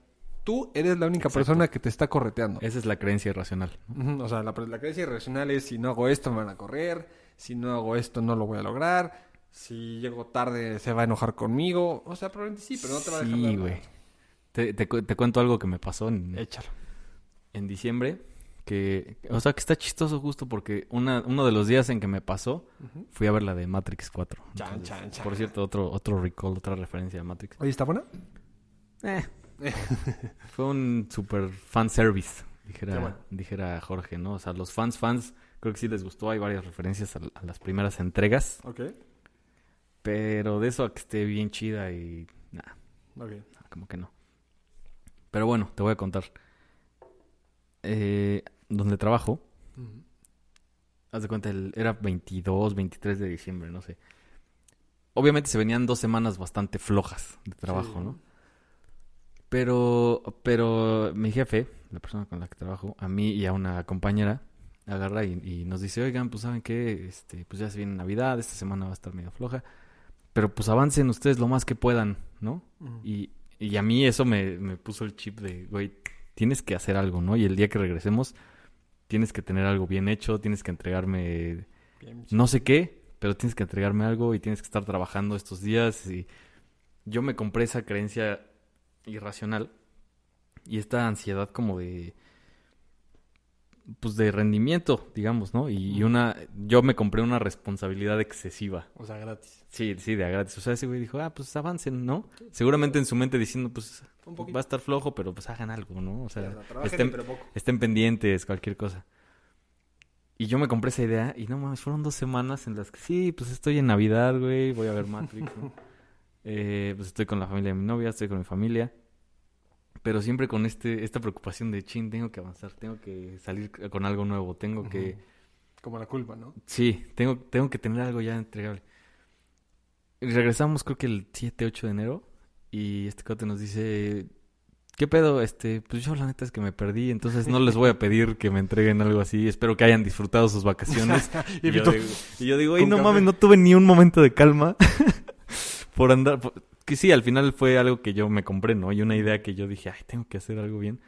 S2: tú eres la única
S1: Exacto.
S2: persona que te está correteando.
S1: Esa es la creencia irracional.
S2: O sea, la, la creencia irracional es si no hago esto me van a correr, si no hago esto no lo voy a lograr, si llego tarde se va a enojar conmigo, o sea, probablemente sí, pero no te va a dejar
S1: Sí, güey. Te, te cu- te cuento algo que me pasó en,
S2: Échalo.
S1: en diciembre. Que, o sea, que está chistoso justo porque una, uno de los días en que me pasó fui a ver la de Matrix 4.
S2: Chan,
S1: Entonces,
S2: chan, chan.
S1: Por cierto, otro, otro recall, otra referencia a Matrix.
S2: Oye, ¿está buena?
S1: Eh, fue un super fan service, dijera,
S2: bueno.
S1: dijera Jorge, ¿no? O sea, los fans, fans, creo que sí les gustó. Hay varias referencias a, a las primeras entregas.
S2: Ok,
S1: Pero de eso a que esté bien chida y... Nah,
S2: ok.
S1: como que no. Pero bueno, te voy a contar. Eh, donde trabajo, haz de cuenta, el- era 22, 23 de diciembre, no sé. Obviamente se venían dos semanas bastante flojas de trabajo,
S2: Sí.
S1: ¿no? Pero, pero mi jefe, la persona con la que trabajo, a mí y a una compañera, agarra y, y nos dice, oigan, pues saben qué, este, pues ya se viene Navidad, esta semana va a estar medio floja, pero pues avancen ustedes lo más que puedan, ¿no? Y, y a mí eso me, me puso el chip de, güey, tienes que hacer algo, ¿no? Y el día que regresemos, tienes que tener algo bien hecho, tienes que entregarme
S2: Bien,
S1: no sé qué, pero tienes que entregarme algo y tienes que estar trabajando estos días. Y yo me compré esa creencia irracional y esta ansiedad como de pues de rendimiento, digamos, ¿no? Y, y una yo me compré una responsabilidad excesiva.
S2: O sea, gratis.
S1: Sí, sí, de a gratis. O sea, ese güey dijo, ah, pues avancen, ¿no? Seguramente en su mente diciendo, pues va a estar flojo, pero pues hagan algo, ¿no? O
S2: sea, trabajen,
S1: estén,
S2: pero poco.
S1: estén pendientes, cualquier cosa. Y yo me compré esa idea y no mames, fueron dos semanas en las que sí, pues estoy en Navidad, güey, voy a ver Matrix, ¿no? Eh, pues estoy con la familia de mi novia, estoy con mi familia. Pero siempre con este esta preocupación de, chin, tengo que avanzar, tengo que salir con algo nuevo, tengo que...
S2: Como la culpa, ¿no?
S1: Sí, tengo, tengo que tener algo ya entregable. Y regresamos creo que el 7, 8 de enero y este cote nos dice, ¿qué pedo? Este, pues yo la neta es que me perdí, entonces no les voy a pedir que me entreguen algo así. Espero que hayan disfrutado sus vacaciones. y, yo digo, y yo digo, "Ey,
S2: con
S1: no
S2: café".
S1: mames, no tuve ni un momento de calma por andar... por- Que sí, al final fue algo que yo me compré, ¿no? Y una idea que yo dije, ay, tengo que hacer algo bien.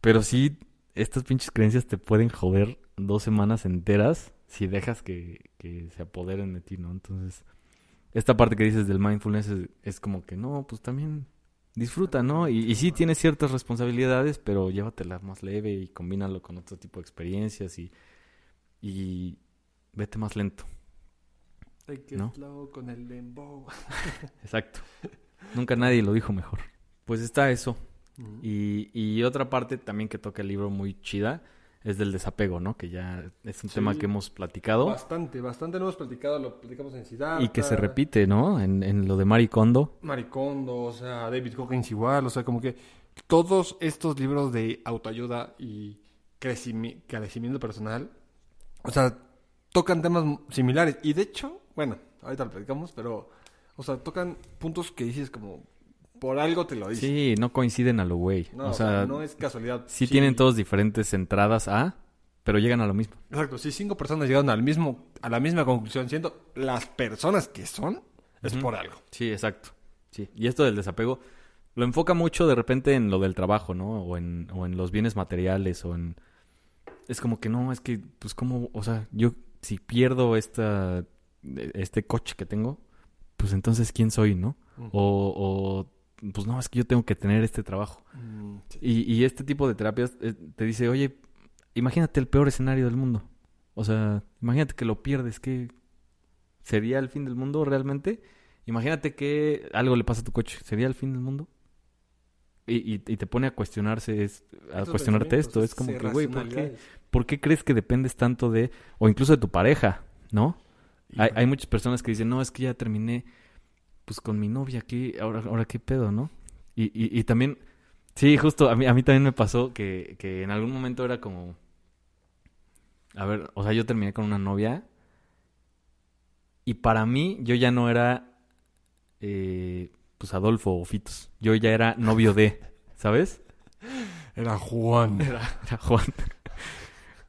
S1: Pero sí, estas pinches creencias te pueden joder dos semanas enteras si dejas que, que se apoderen de ti, ¿no? Entonces, esta parte que dices del mindfulness es, es como que, no, pues también disfruta, ¿no? Y, y sí tienes ciertas responsabilidades, pero llévatela más leve y combínalo con otro tipo de experiencias y, y vete más lento.
S2: Take it
S1: ¿no?
S2: con el dembow.
S1: Exacto. Nunca nadie lo dijo mejor. Pues está eso. Y, y otra parte también que toca el libro muy chida es del desapego, ¿no? Que ya es un
S2: Sí.
S1: tema que hemos platicado
S2: Bastante, bastante lo hemos platicado, lo platicamos en Siddhartha.
S1: y que se repite, ¿no? En, en lo de Maricondo.
S2: Maricondo, o sea, David Goggins igual, o sea, como que todos estos libros de autoayuda y crecimi- crecimiento personal, o sea, tocan temas similares. Y de hecho, bueno, ahorita lo platicamos, pero, o sea, tocan puntos que dices como, por algo te lo dicen.
S1: Sí, no coinciden a lo güey.
S2: No,
S1: o sea,
S2: no es casualidad.
S1: sí, tienen todos diferentes entradas a, pero llegan a lo mismo.
S2: Exacto, si cinco personas llegaron al mismo, a la misma conclusión, siendo las personas que son, es por algo.
S1: Sí, exacto. Sí. Y esto del desapego lo enfoca mucho de repente en lo del trabajo, ¿no? O en, o en los bienes materiales, o en... Es como que no, es que, pues como, o sea, yo si pierdo esta, este coche que tengo, pues entonces, ¿quién soy, no? O, o, pues no, es que yo tengo que tener este trabajo.
S2: Mm, sí.
S1: Y, y este tipo de terapias eh, te dice, oye, imagínate el peor escenario del mundo. O sea, imagínate que lo pierdes, que sería el fin del mundo realmente. Imagínate que algo le pasa a tu coche, ¿sería el fin del mundo? Y, y, y te pone a cuestionarse, es- a
S2: Estos
S1: cuestionarte esto. Es como que, güey, ¿por qué. ¿por qué crees que dependes tanto de, o incluso de tu pareja, ¿no? Hay, hay muchas personas que dicen, no, es que ya terminé pues con mi novia, ¿qué? Ahora, ahora qué pedo, ¿no? Y, y, y también, sí, justo a mí, a mí también me pasó que, que en algún momento era como, a ver, o sea, yo terminé con una novia y para mí yo ya no era, eh, pues Adolfo o Fitos, yo ya era novio de, ¿sabes?
S2: Era Juan.
S1: Era, era Juan.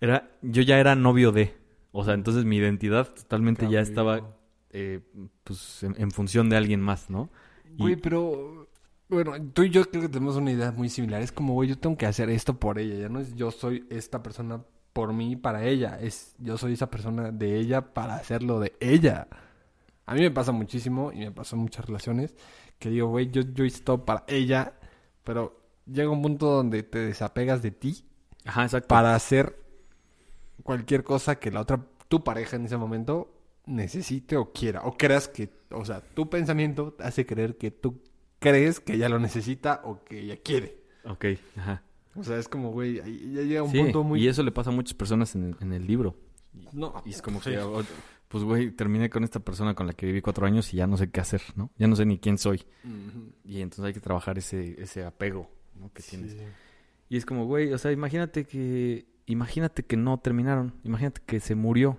S1: Era, yo ya era novio de. O sea, entonces mi identidad totalmente ya estaba eh, pues en, en función de alguien más, ¿no? Y-
S2: Güey, pero... Bueno, tú y yo creo que tenemos una idea muy similar. Es como, güey, yo tengo que hacer esto por ella. Ya no es yo soy esta persona por mí para ella. Es yo soy esa persona de ella para hacerlo de ella. A mí me pasa muchísimo y me pasó en muchas relaciones que digo, güey, yo, yo hice todo para ella, pero llega un punto donde te desapegas de ti
S1: Ajá, exacto.
S2: para hacer cualquier cosa que la otra, tu pareja en ese momento necesite o quiera. O creas que, o sea, tu pensamiento hace creer que tú crees que ella lo necesita o que ella quiere.
S1: Ok, ajá.
S2: O sea, es como, güey, ya llega un
S1: Sí,
S2: punto muy...
S1: y eso le pasa a muchas personas en, en el libro.
S2: No,
S1: Y es como
S2: sí.
S1: que, oh, pues güey, terminé con esta persona con la que viví cuatro años y ya no sé qué hacer, ¿no? Ya no sé ni quién soy. Y entonces hay que trabajar ese, ese apego, ¿no? Que tienes. Y es como, güey, o sea, imagínate que, imagínate que no terminaron, imagínate que se murió.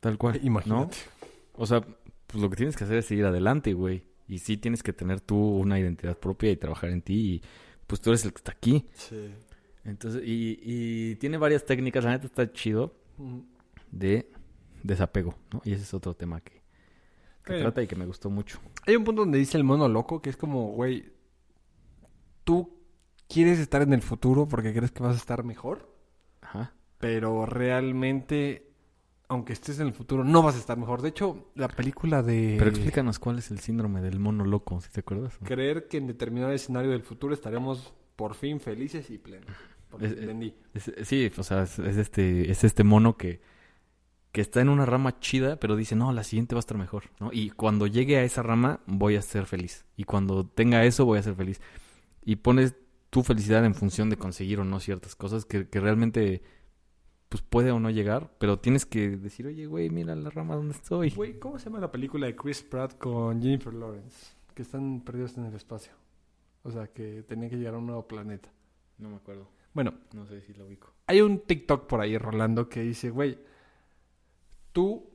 S1: Tal cual, ¿no?
S2: Imagínate.
S1: O sea, pues lo que tienes que hacer es seguir adelante, güey. Y sí tienes que tener tú una identidad propia y trabajar en ti y pues tú eres el que está aquí.
S2: Sí.
S1: Entonces, y, y tiene varias técnicas, la neta está chido, de desapego, ¿no? Y ese es otro tema que, que
S2: Sí.
S1: trata y que me gustó mucho.
S2: Hay un punto donde dice el mono loco que es como, güey, tú quieres estar en el futuro porque crees que vas a estar mejor.
S1: Ajá.
S2: pero realmente, aunque estés en el futuro, no vas a estar mejor. De hecho, la película de
S1: Pero explícanos cuál es el síndrome del mono loco, si te acuerdas. ¿no?
S2: creer que en determinado escenario del futuro estaremos por fin felices y plenos. Porque
S1: Es-
S2: entendí.
S1: Es- sí, o sea, es, es este, es este mono que, que está en una rama chida, pero dice, no, la siguiente va a estar mejor, ¿no? Y cuando llegue a esa rama, voy a ser feliz. Y cuando tenga eso, voy a ser feliz. Y pones tu felicidad en función de conseguir o no ciertas cosas que, que realmente, pues puede o no llegar, pero tienes que decir, oye, güey, mira la rama donde estoy.
S2: Güey, ¿cómo se llama la película de Chris Pratt con Jennifer Lawrence? Que están perdidos en el espacio. O sea, que tenían que llegar a un nuevo planeta.
S1: No me acuerdo,
S2: Bueno,
S1: no sé si lo ubico.
S2: hay un TikTok por ahí rolando que dice, güey, ¿tú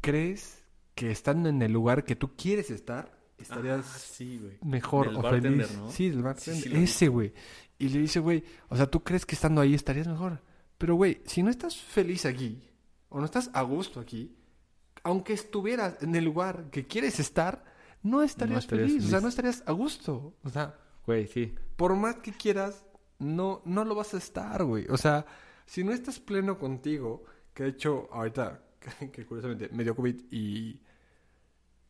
S2: crees que estando en el lugar que tú quieres estar, estarías
S1: sí, güey.
S2: mejor
S1: Del
S2: o feliz?
S1: ¿no?
S2: Sí, del bartender.
S1: sí.
S2: Ese, güey. Y le dice, güey, o sea, ¿tú crees que estando ahí estarías mejor? Pero, güey, si no estás feliz aquí, o no estás a gusto aquí, aunque estuvieras en el lugar que quieres estar, no estarías,
S1: estarías
S2: feliz, o sea, no estarías a gusto. O sea,
S1: Güey, sí.
S2: por más que quieras, no, no lo vas a estar, güey. O sea, si no estás pleno contigo, que de hecho, ahorita, que curiosamente me dio COVID y,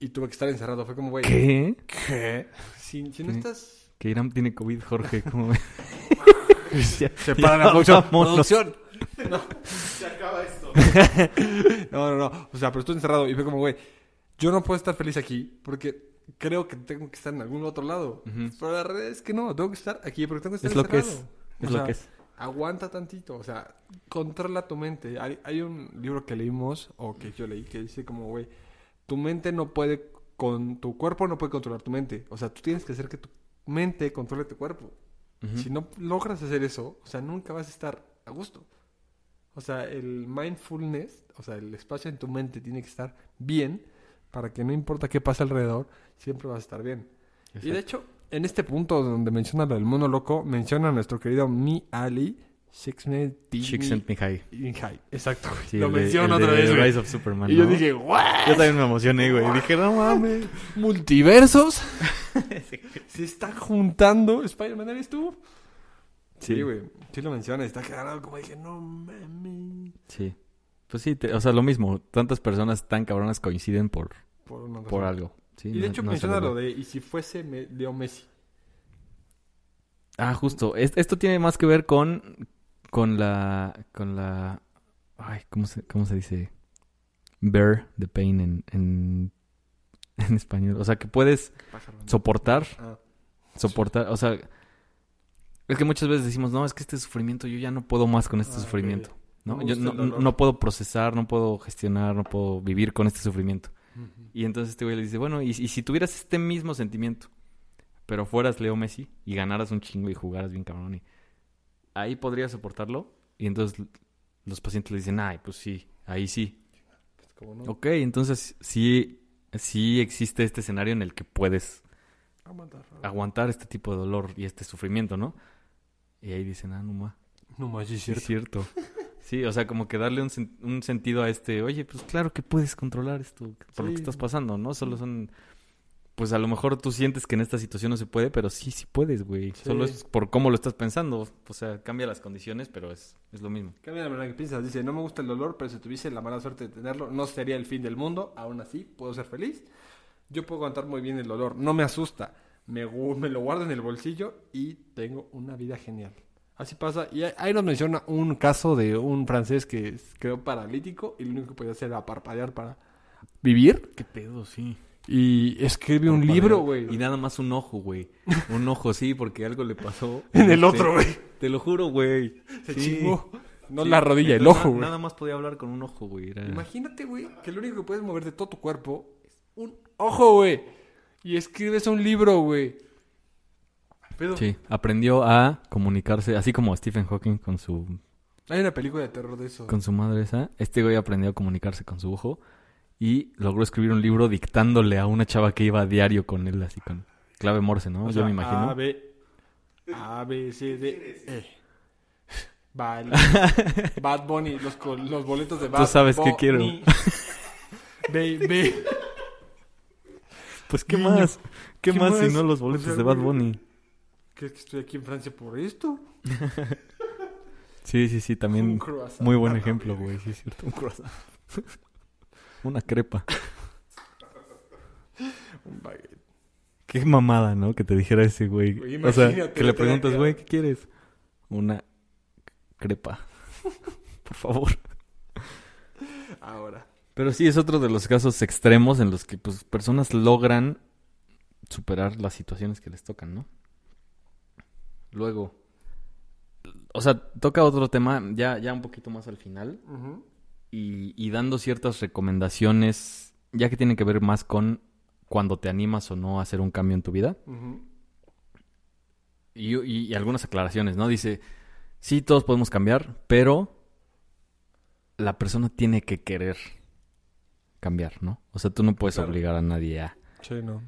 S2: y tuve que estar encerrado, fue como, güey,
S1: ¿Qué?
S2: ¿qué? Si, si no estás...
S1: Que Irán tiene COVID, Jorge, ¿cómo ves?
S2: Se para la producción. No. Se acaba esto. no, no, no. O sea, pero estoy encerrado y fue como, güey, yo no puedo estar feliz aquí porque creo que tengo que estar en algún otro lado. Pero la realidad es que no, tengo que estar aquí porque tengo que estar
S1: Es lo que es.
S2: encerrado.
S1: Es
S2: O
S1: lo que es.
S2: Aguanta tantito, o sea, controla tu mente. Hay, hay un libro que leímos, o que yo leí, que dice como, güey, tu mente no puede, con tu cuerpo no puede controlar tu mente. O sea, tú tienes que hacer que tu mente controle tu cuerpo. Si no logras hacer eso, o sea, nunca vas a estar a gusto. O sea, el mindfulness, o sea, el espacio en tu mente tiene que estar bien para que no importa qué pasa alrededor, siempre vas a estar bien. Y de hecho, en este punto donde menciona lo del mono loco, menciona a nuestro querido Mi Ali Shakespeare
S1: Csikszentmihalyi.
S2: Mihai. Exacto, güey.
S1: Sí,
S2: lo
S1: el
S2: otra vez, güey.
S1: Rise of Superman,
S2: Y yo dije, ¿what?
S1: Yo también me emocioné, güey. Dije, no mames.
S2: ¿Multiversos? Se está juntando. ¿Spider-Man eres tú? Sí,
S1: Sí.
S2: güey. Sí lo menciona. Está quedando como dije, no mames.
S1: Sí. Pues sí, te- o sea, lo mismo. Tantas personas tan cabronas coinciden por,
S2: Por, una
S1: por
S2: razón.
S1: algo. Sí,
S2: Y de
S1: no-
S2: hecho
S1: no
S2: menciona lo de, y si fuese Leo Messi.
S1: Ah, justo. Es- esto tiene más que ver con, con la, con la, ay, ¿cómo se, cómo se dice? Bear the pain en, en, en español. O sea, que puedes soportar,
S2: Ah,
S1: soportar, o sea, es que muchas veces decimos, no, es que este sufrimiento, yo ya no puedo más con este
S2: Ah,
S1: sufrimiento. ¿no? Yo no, no puedo procesar, no puedo gestionar, no puedo vivir con este sufrimiento. Y entonces este güey le dice, bueno, ¿y, y si tuvieras este mismo sentimiento, pero fueras Leo Messi y ganaras un chingo y jugaras bien cabrón, y ahí podrías soportarlo? Y entonces los pacientes le dicen, ay, pues sí, ahí sí.
S2: Pues, ¿cómo no?
S1: Ok, entonces sí, sí existe este escenario en el que puedes
S2: Aguantar.
S1: aguantar este tipo de dolor y este sufrimiento, ¿no? Y ahí dicen, ah, no ma,
S2: No más, sí es
S1: sí es
S2: cierto.
S1: Sí, o sea, como que darle un, sen- un sentido a este, oye, pues claro que puedes controlar esto por lo que estás pasando, ¿no? Solo son, pues a lo mejor tú sientes que en esta situación no se puede, pero sí, sí puedes, güey.
S2: Sí.
S1: Solo es por cómo lo estás pensando. O sea, cambia las condiciones, pero es, es lo mismo.
S2: Cambia la manera que piensas. Dice, no me gusta el dolor, pero si tuviese la mala suerte de tenerlo, no sería el fin del mundo. Aún así, puedo ser feliz. Yo puedo aguantar muy bien el dolor. No me asusta. Me, me lo guardo en el bolsillo y tengo una vida genial. Así pasa. Y ahí- ahí nos menciona un caso de un francés que quedó paralítico y lo único que podía hacer era parpadear para vivir.
S1: Qué pedo, sí.
S2: Y escribe un libro, güey.
S1: Y nada más un ojo, güey. Un ojo, sí, porque algo le pasó.
S2: En el
S1: Te-
S2: otro, güey.
S1: Te lo juro, güey.
S2: Se
S1: Sí.
S2: chingó. No
S1: Sí.
S2: la rodilla, el
S1: Entonces,
S2: ojo,
S1: na-
S2: güey.
S1: Nada más podía hablar con un ojo, güey. Era...
S2: Imagínate, güey, que lo único que puedes mover de todo tu cuerpo es un ojo, güey. Y escribes un libro, güey.
S1: Sí, aprendió a comunicarse, así como Stephen Hawking con su,
S2: Hay una película de terror de eso.
S1: con su madre esa. Este güey aprendió a comunicarse con su ojo y logró escribir un libro dictándole a una chava que iba a diario con él, así con clave morse, ¿no?
S2: O
S1: Yo
S2: sea,
S1: me imagino.
S2: A, B, A, B, C, D, E. Vale. Bad Bunny, los, los boletos de Bad
S1: sabes qué
S2: Bunny.
S1: quiero.
S2: Baby.
S1: Pues, ¿qué
S2: Niño,
S1: más? ¿Qué,
S2: ¿qué
S1: más, si
S2: más?
S1: no los
S2: O
S1: boletos
S2: sea,
S1: de Bad. Bunny?
S2: ¿Crees que estoy aquí en Francia por esto?
S1: Sí, sí, sí,
S2: Un
S1: también
S2: croissant.
S1: muy buen
S2: Ah,
S1: ejemplo, güey, sí es cierto. Un croissant. Una crepa.
S2: Un baguette.
S1: Qué mamada, ¿no? Que te dijera ese güey.
S2: Güey,
S1: O sea, que le preguntas, güey, ¿qué quieres? Una crepa. Por favor.
S2: Ahora.
S1: Pero sí es otro de los casos extremos en los que pues personas logran superar las situaciones que les tocan, ¿no? Luego, o sea, toca otro tema ya, ya un poquito más al final
S2: Ujú.
S1: Y, y dando ciertas recomendaciones ya que tienen que ver más con cuando te animas o no a hacer un cambio en tu vida y, y- y algunas aclaraciones, ¿no? Dice, sí, todos podemos cambiar, pero la persona tiene que querer cambiar, ¿no? O sea, tú no puedes
S2: Claro.
S1: obligar a nadie a...
S2: Sí, no.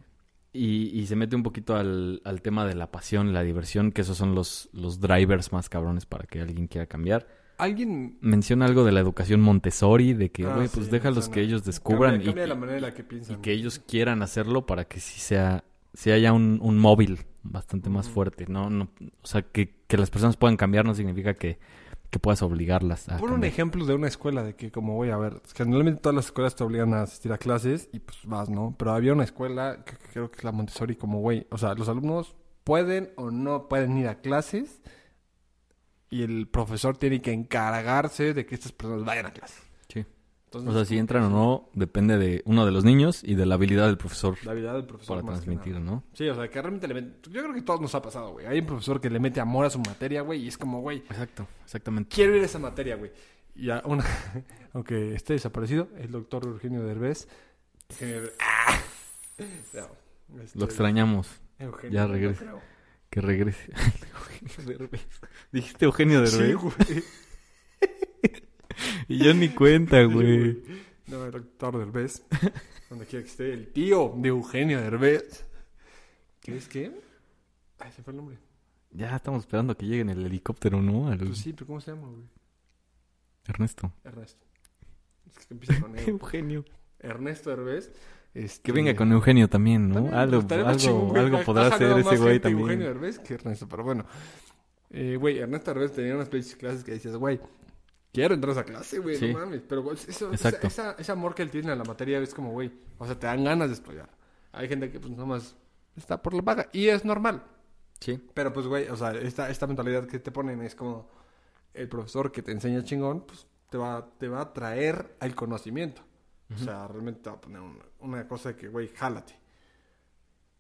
S1: Y, y se mete un poquito al, al tema de la pasión, la diversión, que esos son los, los drivers más cabrones para que alguien quiera cambiar.
S2: Alguien
S1: Menciona algo de la educación Montessori, de que,
S2: Ah,
S1: güey,
S2: sí,
S1: pues déjalos que ellos descubran
S2: Cambia,
S1: y,
S2: cambia la manera en la que piensan.
S1: y que ellos quieran hacerlo para que sí sea, sí haya un, un móvil bastante más fuerte, ¿no? no o sea, que, que las personas puedan cambiar no significa que, que puedas obligarlas a
S2: Pon un
S1: cambiar.
S2: ejemplo de una escuela de que, como voy a ver, generalmente todas las escuelas te obligan a asistir a clases y pues vas, ¿no? Pero había una escuela que, que creo que es la Montessori, como güey, o sea, los alumnos pueden o no pueden ir a clases y el profesor tiene que encargarse de que estas personas vayan a clases.
S1: Sí.
S2: Entonces,
S1: O sea, si entran o no, depende de uno de los niños y de la habilidad del profesor
S2: La habilidad del profesor.
S1: para transmitir. ¿no?
S2: Sí, o sea, que realmente le met- Yo creo que a todos nos ha pasado, güey. Hay un profesor que le mete amor a su materia, güey, y es como, güey,
S1: Exacto, exactamente.
S2: quiero ir a esa materia, güey. Y a una, aunque esté desaparecido, el doctor Eugenio Derbez. Eugenio ¡Ah! No, este,
S1: Lo extrañamos.
S2: Eugenio,
S1: Ya
S2: no creo.
S1: Que regrese. Eugenio Derbez. Dijiste Eugenio Derbez.
S2: Sí, güey.
S1: Y yo ni cuenta,
S2: Sí,
S1: güey.
S2: No, el doctor Derbez. Donde quiera que esté, el tío de Eugenio Derbez. ¿Qué es qué? Ay, se fue el nombre.
S1: Ya estamos esperando a que llegue en el helicóptero, ¿no? Al-
S2: Pues sí, pero ¿cómo se llama, güey?
S1: Ernesto.
S2: Ernesto. Es que empieza con E.
S1: Eugenio.
S2: Ernesto Derbez. Este-
S1: Que venga con Eugenio también, ¿no?
S2: También,
S1: algo algo, algo podrá hacer ese güey también.
S2: Eugenio Derbez que Ernesto, pero bueno. Eh, güey, Ernesto Derbez tenía unas clases que decías, güey, quiero entrar a esa clase, güey,
S1: Sí.
S2: no mames. Pero güey, eso,
S1: Exacto.
S2: esa, esa- ese amor que él tiene a la materia es como, güey, o sea, te dan ganas de estudiar. Hay gente que, pues, nomás está por la paga. Y es normal.
S1: Sí.
S2: Pero, pues, güey, o sea, esta, esta mentalidad que te ponen es como el profesor que te enseña chingón, pues, te va, te va a traer al conocimiento. O sea, realmente te va a poner una, una cosa que, güey, jálate.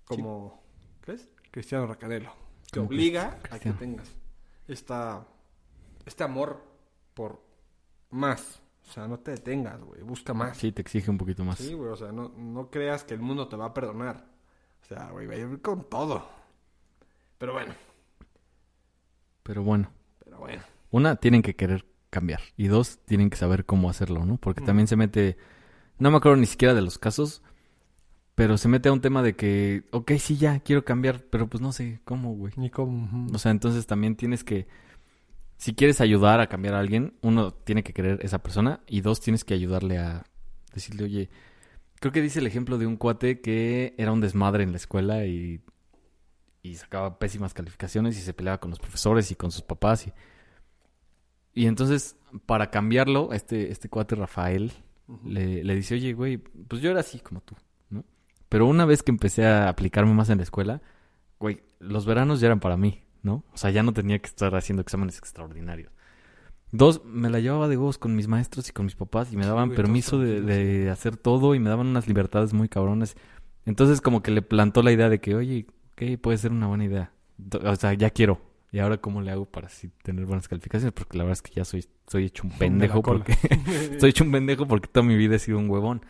S2: Como, ¿qué es? Cristiano Racanelo. Te obliga a que tengas esta, este amor por más. O sea, no te detengas, güey. Busca más.
S1: Sí, te exige un poquito más.
S2: Sí, güey. O sea, no, no creas que el mundo te va a perdonar. O sea, güey, va a ir con todo. Pero bueno,
S1: Pero bueno,
S2: pero bueno.
S1: una, tienen que querer cambiar. Y dos, tienen que saber cómo hacerlo, ¿no? Porque
S2: Mm.
S1: también se mete, no me acuerdo ni siquiera de los casos, pero se mete a un tema de que, ok, sí, ya, quiero cambiar, pero pues no sé cómo, güey.
S2: Ni cómo. ujú.
S1: O sea, entonces también tienes que, si quieres ayudar a cambiar a alguien, uno tiene que querer esa persona y dos, tienes que ayudarle a decirle, oye, creo que dice el ejemplo de un cuate que era un desmadre en la escuela y, y sacaba pésimas calificaciones y se peleaba con los profesores y con sus papás. Y, y entonces, para cambiarlo, este, este cuate Rafael Le, le dice, oye, güey, pues yo era así como tú, ¿no? Pero una vez que empecé a aplicarme más en la escuela, güey, los veranos ya eran para mí, ¿no? O sea, ya no tenía que estar haciendo exámenes extraordinarios. Dos, me la llevaba de huevos con mis maestros y con mis papás y me
S2: Sí,
S1: daban
S2: güey,
S1: permiso de, de hacer todo y me daban unas libertades muy cabronas. Entonces como que le plantó la idea de que, oye, ok, puede ser una buena idea. O sea, ya quiero. ¿Y ahora cómo le hago para así tener buenas calificaciones? Porque la verdad es que ya soy, soy hecho un pendejo porque estoy hecho un pendejo porque toda mi vida he sido un huevón.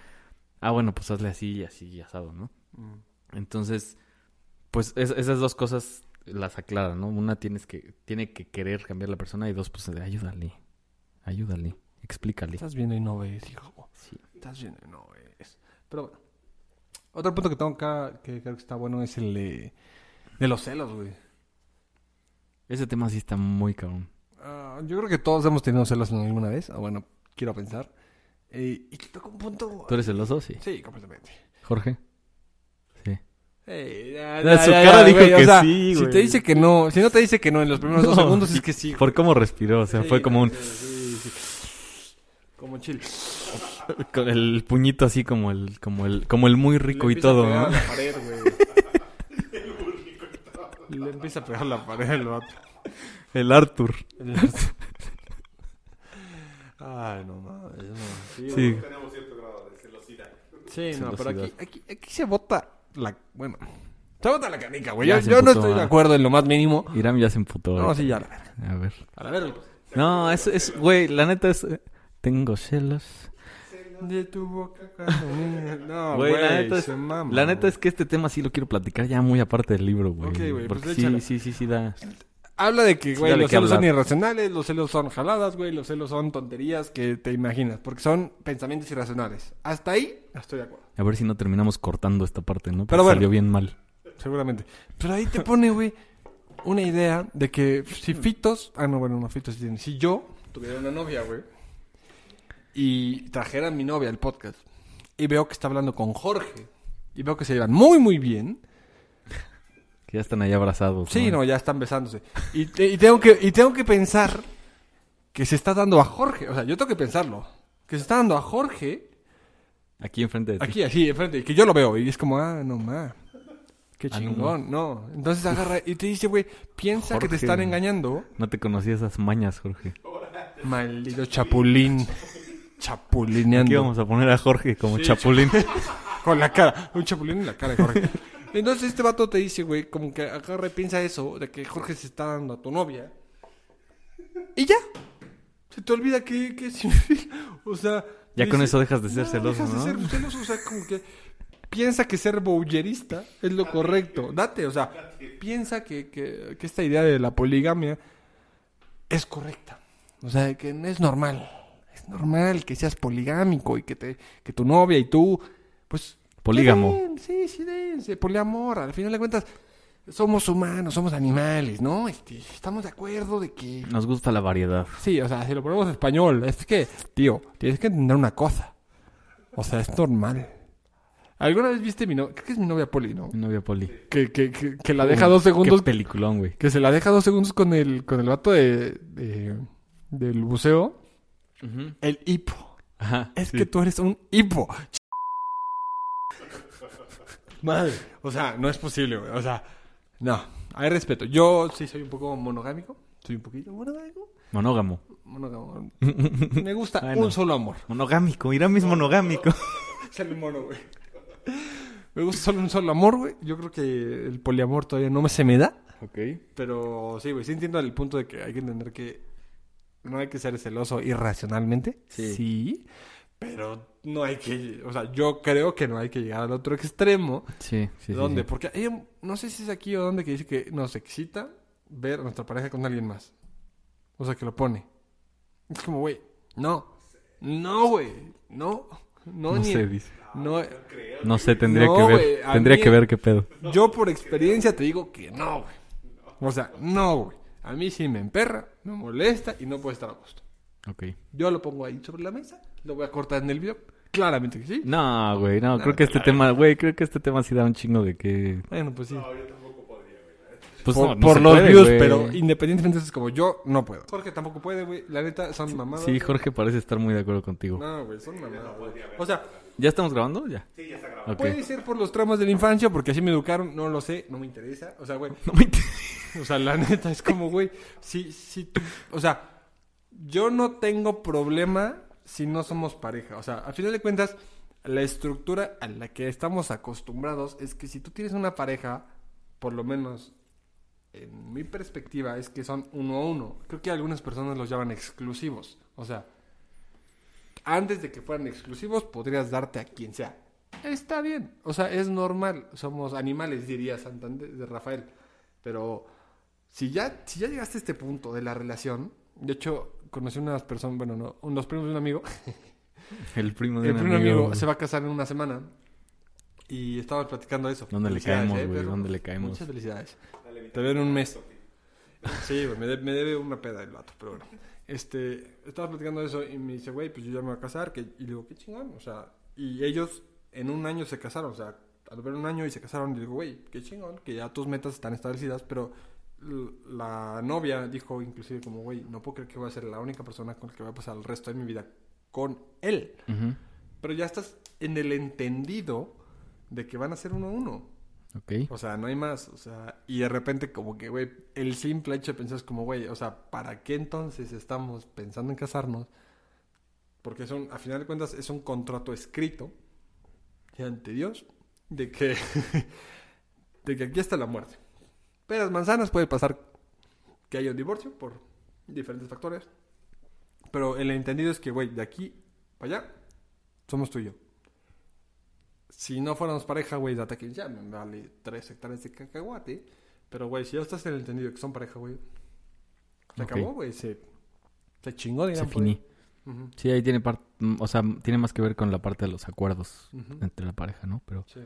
S1: Ah, bueno, pues hazle así y así y asado, ¿no?
S2: Mm.
S1: Entonces, pues es- esas dos cosas las aclaran, ¿no? Una tienes que, tiene que querer cambiar la persona y dos, pues ayúdale, ayúdale, explícale.
S2: Estás viendo y no ves, hijo.
S1: Sí.
S2: Estás viendo y no ves. Pero bueno. Otro punto que tengo acá que creo que está bueno es el de, de los celos, güey.
S1: Ese tema sí está muy cabrón.
S2: Ah, yo creo que todos hemos tenido celos en alguna vez. Ah, bueno, quiero pensar. Eh, y toca un punto.
S1: ¿Tú eres celoso? Sí.
S2: Sí, completamente.
S1: Jorge. Sí.
S2: Ey,
S1: Ah, su cara dijo que sí,
S2: Si
S1: güey.
S2: te dice que no, si no te dice que no en los primeros dos segundos, es que sí.
S1: Por cómo respiró, o sea,
S2: Sí,
S1: fue como un...
S2: sí, sí. Como chill.
S1: Con el puñito así como el, como el, como el muy rico
S2: Le
S1: y todo, ¿no?
S2: a la pared, güey. Le empieza a pegar la pared al vato.
S1: El Arthur.
S2: Ay, no mames, no. Sí,
S1: Sí.
S3: Tenemos cierto grado de celosidad.
S2: Sí, no, pero aquí, aquí, aquí se bota la... Bueno, se bota la canica, güey. Yo, no estoy de
S1: ah.
S2: acuerdo en lo más mínimo.
S1: Iram ya se emputó.
S2: No, sí, ya la verga.
S1: A ver.
S2: A la verga.
S1: No, es, es, güey, la neta es... eh, Tengo celos.
S2: De tu boca No,
S1: Güey, la neta es-
S2: mama,
S1: La neta es que este tema sí lo quiero platicar ya muy aparte del libro, güey.
S2: Ok, güey, pues
S1: Porque sí,
S2: échale.
S1: sí, sí, sí da.
S2: Habla de que,
S1: Sí,
S2: güey, los celos son irracionales, los celos son jaladas, güey, los celos son tonterías que te imaginas, porque son pensamientos irracionales. Hasta ahí estoy de acuerdo,
S1: A ver si no terminamos cortando esta parte, ¿no? Porque
S2: Pero bueno.
S1: salió bien mal.
S2: seguramente. Pero ahí te pone, güey, una idea de que si Fitos, ah, no, bueno, no, Fitos sí. Si yo tuviera una novia, güey, y trajera a mi novia al podcast, y veo que está hablando con Jorge, y veo que se llevan muy, muy bien,
S1: Que ya están ahí abrazados.
S2: Sí, no, ya están besándose. Y, te- y tengo que, y tengo que pensar que se está dando a Jorge. O sea, yo tengo que pensarlo. Que se está dando a Jorge
S1: Aquí enfrente de ti.
S2: aquí, así, enfrente. Que yo lo veo. Y es como, ah, no más. Qué
S1: Ah, no,
S2: chingón. no, Entonces agarra y te dice, güey, piensa que te
S1: Jorge,
S2: están engañando.
S1: No te conocía esas mañas, Jorge.
S2: Maldito chapulín. Chapulineando.
S1: Aquí vamos a poner a Jorge como
S2: Sí,
S1: chapulín.
S2: Con la cara. Un chapulín en la cara de Jorge. Entonces este vato te dice, güey, como que agarra y piensa eso, de que Jorge se está dando a tu novia. Y ya. Se te olvida que, que significa. O sea.
S1: Ya con
S2: dice-
S1: eso dejas de ser
S2: No,
S1: celoso,
S2: dejas de
S1: ¿no?
S2: ser celoso, o sea, como que piensa que ser bowlerista es lo correcto. Date, o sea, piensa que, que, que esta idea de la poligamia es correcta. O sea, que no es normal. Normal que seas poligámico y que te que tu novia y tú, pues...
S1: Polígamo.
S2: den, Sí, sí, dense, poliamor. Al final de cuentas, somos humanos, somos animales, ¿no? Este, estamos de acuerdo de que...
S1: Nos gusta la variedad.
S2: Sí, o sea, si lo ponemos en español, es que, tío, tienes que entender una cosa. O sea, es normal. ¿Alguna vez viste mi novia? Creo que es mi novia Poli, ¿no?
S1: Mi novia Poli.
S2: Que, que, que, que la deja dos segundos.
S1: Qué peliculón, güey.
S2: Que se la deja dos segundos con el, con el vato de, de- del buceo. El hipo.
S1: Ajá.
S2: Es
S1: sí.
S2: que tú eres un hipo. Madre. O sea, no es posible, güey. O sea, no. Hay respeto. Yo sí soy un poco monogámico. Soy un poquito monogámico.
S1: Monógamo.
S2: Monógamo. Me gusta
S1: Bueno.
S2: un solo amor.
S1: Monogámico. Irán es monogámico.
S2: Sale mono, güey. Me gusta solo un solo amor, güey. Yo creo que el poliamor todavía no me se me da.
S1: ok.
S2: Pero sí, güey, sí entiendo el punto de que hay que entender que no hay que ser celoso irracionalmente.
S1: Sí.
S2: sí. Pero no hay que, o sea, yo creo que no hay que llegar al otro extremo.
S1: Sí, sí, sí.
S2: ¿Dónde?
S1: sí.
S2: Porque hay un- no sé si es aquí o donde que dice que nos excita ver a nuestra pareja con alguien más. O sea, que lo pone. Es como, güey, no. No, güey. No. No,
S1: No
S2: ni
S1: sé, dice.
S2: no.
S1: No sé, tendría
S2: No,
S1: que ver. tendría
S2: mí-
S1: que ver qué pedo.
S2: Yo por experiencia te digo que no, güey. O sea, no, güey. A mí sí me emperra, me molesta y no puede estar a gusto.
S1: Ok.
S2: Yo lo pongo ahí sobre la mesa, lo voy a cortar en el video. Claramente que sí.
S1: No, güey, no, creo que este tema, güey, creo que este tema sí da un chingo de que...
S2: Bueno, pues sí.
S1: Pues
S2: por
S1: no, no
S2: por los
S1: puede,
S2: views,
S1: güey.
S2: pero independientemente de eso como yo no puedo. Jorge tampoco puede, güey. La neta son mamadas.
S1: Sí, Jorge parece estar muy de acuerdo contigo.
S2: No, güey, son mamadas. güey. O sea,
S1: ¿Ya estamos grabando? Ya.
S3: Sí, ya está grabado.
S1: Ok.
S2: puede ser por los traumas de la infancia, porque así me educaron, no lo sé, no me interesa. O sea, güey,
S1: No me inter-
S2: O sea, la neta es como, güey, si, si tú, o sea, yo no tengo problema si no somos pareja. O sea, a final de cuentas, la estructura a la que estamos acostumbrados es que si tú tienes una pareja, por lo menos en mi perspectiva, es que son uno a uno. Creo que algunas personas los llaman exclusivos. O sea, antes de que fueran exclusivos, podrías darte a quien sea. Está bien, o sea, es normal. Somos animales, diría Santander de Rafael. Pero si ya, si ya llegaste a este punto de la relación, de hecho, conocí unas personas, bueno, no, unos primos de un amigo.
S1: El primo de
S2: El
S1: un
S2: primo de un
S1: amigo.
S2: amigo se va a casar en una semana. Y estábamos platicando eso.
S1: ¿Dónde le caemos,
S2: ¿eh,
S1: güey?
S2: perro?
S1: ¿Dónde le caemos?
S2: Muchas felicidades.
S3: Dale,
S2: Te veo en un mes. Sí, güey, me, de- me debe una peda el vato, pero bueno. Este, estaba platicando eso y me dice, güey, pues yo ya me voy a casar. Que, y digo, qué chingón, o sea, y ellos en un año se casaron, o sea, al ver un año y se casaron, y digo, güey, qué chingón, que ya tus metas están establecidas, pero la novia dijo inclusive como, güey, no puedo creer que voy a ser la única persona con la que voy a pasar el resto de mi vida con él. Pero ya estás en el entendido de que van a ser uno a uno. O sea, no hay más. O sea, y de repente como que, güey, el simple hecho de pensar es como, güey, o sea, ¿para qué entonces estamos pensando en casarnos? Porque son, a final de cuentas, es un contrato escrito ante Dios de que, de que aquí está la muerte. Pero las manzanas puede pasar que haya un divorcio por diferentes factores. Pero el entendido es que, güey, de aquí para allá somos tú y yo. Si no fuéramos pareja, güey, date que ya me vale tres hectáreas de cacahuate. Pero, güey, si ya estás en el entendido que son pareja, güey, se acabó, güey. Se, se chingó,
S1: Se
S2: digamos.
S1: finí. Sí, ahí tiene parte, o sea, tiene más que ver con la parte de los acuerdos entre la pareja, ¿no? Pero,
S2: Sí.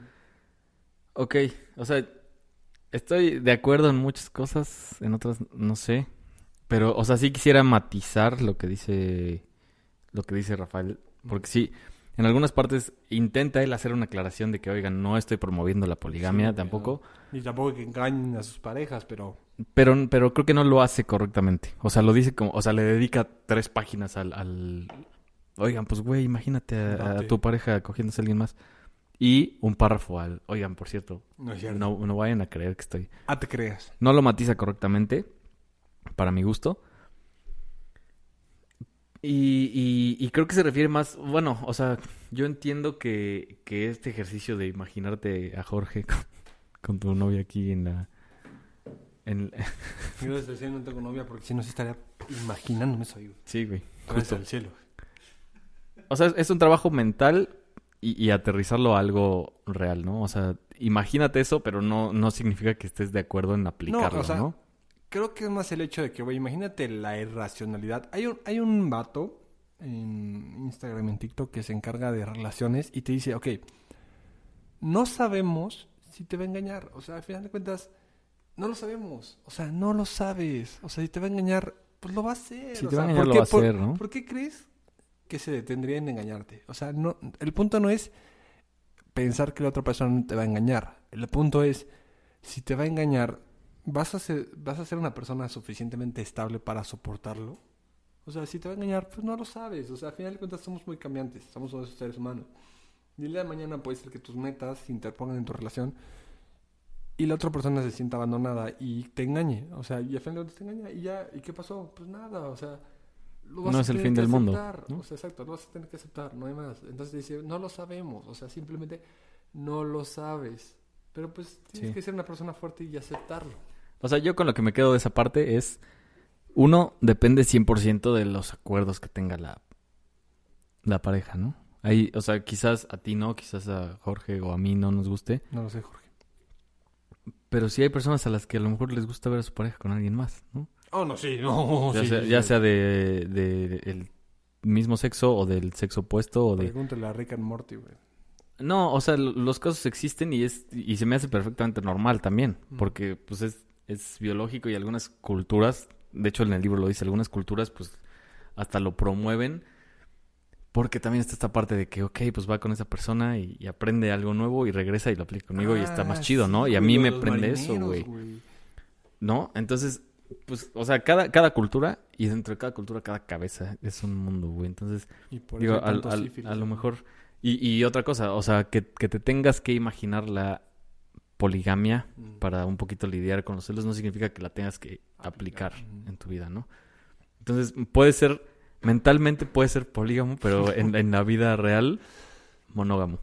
S1: ok, o sea, estoy de acuerdo en muchas cosas, en otras no sé, pero, o sea, sí quisiera matizar lo que dice, lo que dice Rafael, porque sí, en algunas partes intenta él hacer una aclaración de que, oigan, no estoy promoviendo la poligamia
S2: Sí,
S1: tampoco,
S2: Y tampoco que engañen a sus parejas, pero...
S1: pero, pero creo que no lo hace correctamente, o sea, lo dice como, o sea, le dedica tres páginas al, al... oigan, pues, güey, imagínate a, tu pareja cogiéndose a alguien más. Y un párrafo al, oigan, por cierto,
S2: No es cierto.
S1: no, no vayan a creer que estoy.
S2: Ah, te creas.
S1: No lo matiza correctamente, para mi gusto. Y, y- y creo que se refiere más, bueno, o sea, yo entiendo que, que este ejercicio de imaginarte a Jorge con, con tu novia aquí en la... En,
S2: Yo desde el cielo no tengo novia porque si no se estaría imaginándome eso, güey.
S1: sí, güey. Justo.
S2: al cielo.
S1: O sea, es, un trabajo mental y, y aterrizarlo a algo real, ¿no? O sea, imagínate eso, pero no, no significa que estés de acuerdo en aplicarlo, ¿no?
S2: o sea, Creo que es más el hecho de que, güey, imagínate la irracionalidad. Hay un, hay un vato en Instagram, en TikTok, que se encarga de relaciones y te dice, ok, no sabemos si te va a engañar. O sea, al final de cuentas, no lo sabemos. O sea, no lo sabes. O sea, si te va a engañar, pues lo va a hacer.
S1: Si
S2: O
S1: te va a
S2: sea,
S1: engañar,
S2: ¿por
S1: lo
S2: qué-
S1: va a
S2: por-
S1: hacer, ¿no?
S2: ¿Por qué crees que se detendría en engañarte? O sea, no, el punto no es pensar que la otra persona no te va a engañar. El punto es, si te va a engañar, ¿vas a ser, vas a ser una persona suficientemente estable para soportarlo? O sea, si te va a engañar, pues no lo sabes. O sea, al final de cuentas somos muy cambiantes, somos todos seres humanos. Y el día de mañana puede ser que tus metas se interpongan en tu relación y la otra persona se sienta abandonada y te engañe. O sea, y al final de cuentas te engaña y ya, ¿y qué pasó? Pues nada, o sea, lo vas
S1: No
S2: a
S1: es el fin del mundo. ¿no?
S2: O sea, exacto, lo vas a tener que aceptar, no hay más. Entonces dice, no lo sabemos, o sea, simplemente no lo sabes. Pero pues tienes
S1: Sí.
S2: que ser una persona fuerte y aceptarlo.
S1: O sea, yo con lo que me quedo de esa parte es Uno, depende 100% de los acuerdos que tenga la, la pareja, ¿no? Ahí, o sea, quizás a ti no, quizás a Jorge o a mí no nos guste,
S2: No lo sé, Jorge.
S1: pero sí hay personas a las que a lo mejor les gusta ver a su pareja con alguien más, ¿no?
S2: Oh, no, sí, no.
S1: ya
S2: sí,
S1: sea,
S2: sí,
S1: ya
S2: sí.
S1: sea de, de el mismo sexo o del sexo opuesto o de...
S2: Pregúntale a Rick and Morty, güey.
S1: No, o sea, los casos existen y es y se me hace perfectamente normal también,
S2: Mm.
S1: porque pues es, es biológico y algunas culturas, de hecho en el libro lo dice, algunas culturas pues hasta lo promueven porque también está esta parte de que, ok, pues va con esa persona y, y aprende algo nuevo y regresa y lo aplica conmigo y está más
S2: Ah,
S1: chido,
S2: sí,
S1: ¿no? Y a mí me prende eso, güey. ¿No? Entonces, pues, o sea, cada, cada cultura y dentro de cada cultura, cada cabeza es un mundo, güey. Entonces,
S2: Y por
S1: Digo, al- al- a lo mejor. Y, y otra cosa, o sea, que, que te tengas que imaginar la poligamia
S2: Mm.
S1: para un poquito lidiar con los celos no significa que la tengas que
S2: Aplicar,
S1: aplicar
S2: ujú.
S1: en tu vida, ¿no? Entonces, puede ser, mentalmente puede ser polígamo, pero en, en la vida real, monógamo,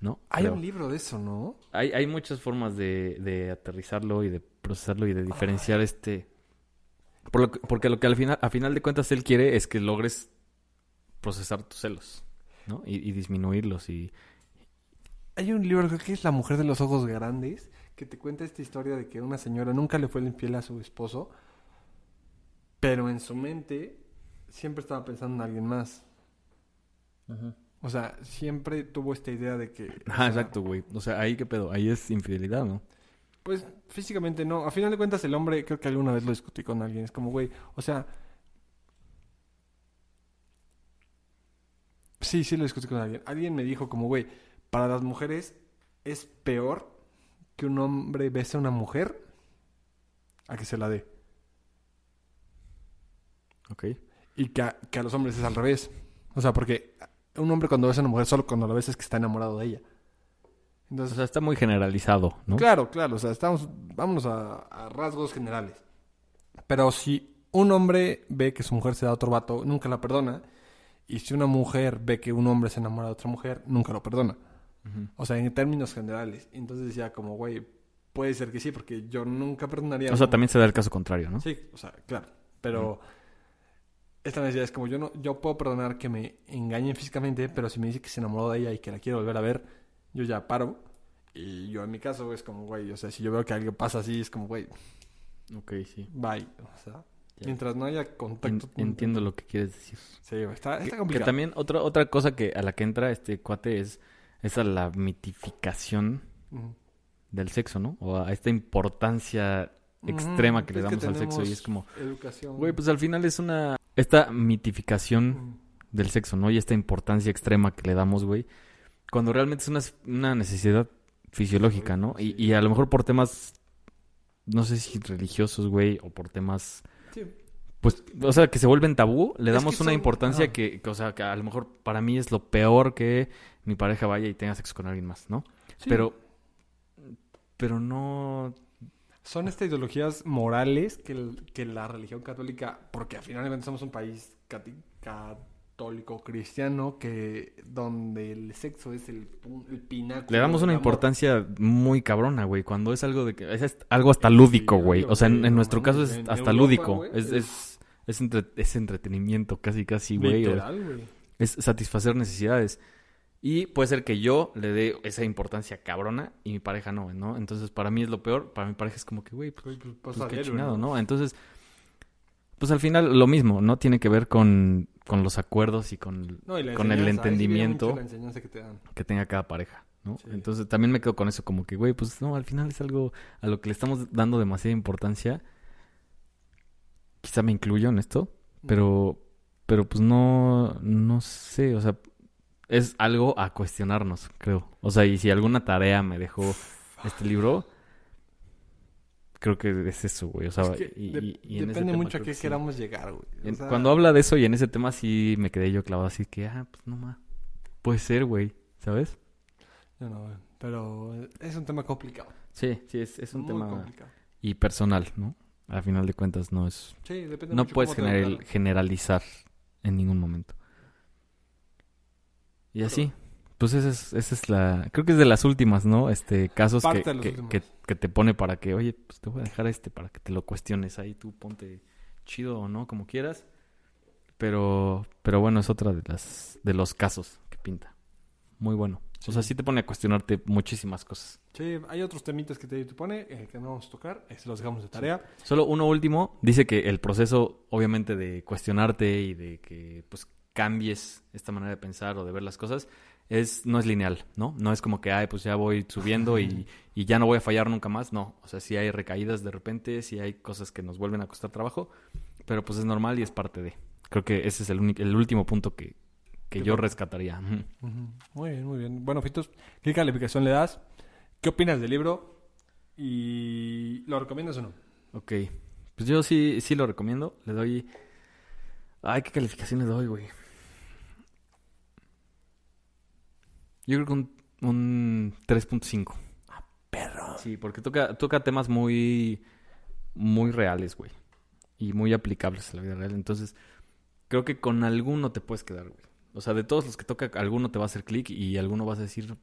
S1: ¿no?
S2: Hay
S1: Creo.
S2: un libro de eso, ¿no?
S1: Hay, hay muchas formas de, de aterrizarlo y de procesarlo y de diferenciar este... Por lo que- porque lo que al final, a final de cuentas él quiere es que logres procesar tus celos, ¿no? Y, y disminuirlos y...
S2: Hay un libro, creo que es La mujer de los ojos grandes, que te cuenta esta historia de que una señora nunca le fue infiel a su esposo, pero en su mente siempre estaba pensando en alguien más. O sea, siempre tuvo esta idea de que...
S1: Ajá,
S2: sea,
S1: exacto, güey. O sea, ahí qué pedo, ahí es infidelidad, ¿no?
S2: Pues físicamente no. A final de cuentas el hombre, creo que alguna vez lo discutí con alguien, es como, güey, o sea... Sí, sí lo discutí con alguien. Alguien me dijo como, güey, para las mujeres es peor que un hombre bese a una mujer a que se la dé.
S1: Ok.
S2: Y que a, que a los hombres es al revés. O sea, porque un hombre cuando besa a una mujer solo cuando la besa es que está enamorado de ella.
S1: O
S2: Entonces,
S1: sea, está muy generalizado, ¿no?
S2: Claro, claro, o sea, estamos, vámonos a, a rasgos generales. Pero si un hombre ve que su mujer se da a otro vato, nunca la perdona. Y si una mujer ve que un hombre se enamora de otra mujer, nunca lo perdona. O sea, en términos generales. Entonces decía como, güey, puede ser que sí, porque yo nunca perdonaría.
S1: O sea, también se da el caso contrario, ¿no?
S2: Sí, o sea, claro. Pero esta necesidad es como yo no, yo puedo perdonar que me engañen físicamente, pero si me dice que se enamoró de ella y que la quiero volver a ver, yo ya paro. Y yo en mi caso es como, güey, o sea, si yo veo que algo pasa así, es como, güey,
S1: Ok, sí.
S2: bye. O sea,
S1: Ya.
S2: mientras no haya
S1: En-
S2: contacto.
S1: entiendo lo que quieres decir.
S2: Sí, está,
S1: Que,
S2: está
S1: que
S2: complicado.
S1: también otra, otra cosa que a la que entra este cuate es esa la mitificación del sexo, ¿no? O a esta importancia extrema que le
S2: es
S1: damos al sexo y es como,
S2: Educación.
S1: güey, pues al final es una... Esta mitificación del sexo, ¿no? Y esta importancia extrema que le damos, güey, cuando realmente es una, una necesidad fisiológica, ¿no? Y, y a lo mejor por temas, no sé si religiosos, güey, o por temas,
S2: Sí.
S1: Pues, o sea, que se vuelven tabú, le
S2: Es
S1: damos
S2: que
S1: una
S2: son-
S1: importancia que, que, o sea, que a lo mejor para mí es lo peor que mi pareja vaya y tenga sexo con alguien más, ¿no?
S2: Sí.
S1: Pero, pero no...
S2: Son estas ideologías morales que, el- que la religión católica, porque al final somos un país cati- católico cristiano que donde el sexo es el, el pináculo.
S1: Le damos una importancia muy cabrona, güey, cuando es algo de que es algo hasta lúdico, güey. O sea, en, en nuestro caso es hasta
S2: Europa,
S1: lúdico. es,
S2: es-
S1: es, es, entre- es entretenimiento, casi, casi, güey. Es satisfacer necesidades. Y puede ser que yo le dé esa importancia cabrona y mi pareja no, ¿no? Entonces, para mí es lo peor. Para mi pareja es como que, güey, pues,
S2: pues,
S1: pues
S2: pasa
S1: qué chingado, ¿no? Entonces, pues al final lo mismo, ¿no? Tiene que ver con, con los acuerdos y con
S2: No, y
S1: con el
S2: sí
S1: entendimiento.
S2: que te dan.
S1: que tenga cada pareja, ¿no?
S2: Sí.
S1: Entonces también me quedo con eso, como que, güey, pues no, al final es algo a lo que le estamos dando demasiada importancia. Quizá me incluyo en esto, pero, pero pues no, no sé, o sea, es algo a cuestionarnos, creo. O sea, y si alguna tarea me dejó este libro, creo que es eso, güey. O sea,
S2: Es que
S1: y,
S2: de-
S1: y- y en ese
S2: depende
S1: tema
S2: mucho a qué
S1: que sí.
S2: queramos llegar, güey. O
S1: En-
S2: sea,
S1: Cuando habla de eso y en ese tema sí me quedé yo clavado así que, ah, pues no más. Puede ser, güey, ¿sabes?
S2: Yo no, güey. Pero es un tema complicado.
S1: Sí, sí, es, es un
S2: muy
S1: tema
S2: complicado.
S1: y personal, ¿no? Al final de cuentas no es...
S2: Sí, depende
S1: No
S2: mucho
S1: puedes general- generalizar en ningún momento. Y así, pues esa es, esa es la... Creo que es de las últimas, ¿no? Este, casos que, que,
S2: últimos.
S1: que- que te pone para que, oye, pues te voy a dejar este para que te lo cuestiones ahí, tú ponte chido o no, como quieras. Pero, pero bueno, es otra de las de los casos que pinta. Muy bueno. O sea, sí te pone a cuestionarte muchísimas cosas.
S2: Sí, hay otros temitas que te, te pone eh, que no vamos a tocar. eh, se los dejamos de tarea.
S1: Solo uno último, dice que el proceso, obviamente, de cuestionarte y de que pues cambies esta manera de pensar o de ver las cosas, es, no es lineal, ¿no? No es como que, ay, pues ya voy subiendo y, y ya no voy a fallar nunca más. No, o sea, sí hay recaídas de repente, sí hay cosas que nos vuelven a costar trabajo, pero pues es normal y es parte de. Creo que ese es el, único- el último punto que, que yo rescataría.
S2: Muy bien, muy bien. Bueno, Fitos, ¿qué calificación le das? ¿Qué opinas del libro? ¿Y lo recomiendas o no?
S1: Ok, pues yo sí, sí lo recomiendo. Le doy... Ay, ¿qué calificación le doy, güey? Yo creo que un, un 3.5.
S2: Perro.
S1: Sí, porque toca, toca temas muy, muy reales, güey. Y muy aplicables a la vida real. Entonces, creo que con alguno te puedes quedar, güey. O sea, de todos los que toca, alguno te va a hacer clic y alguno vas a decir,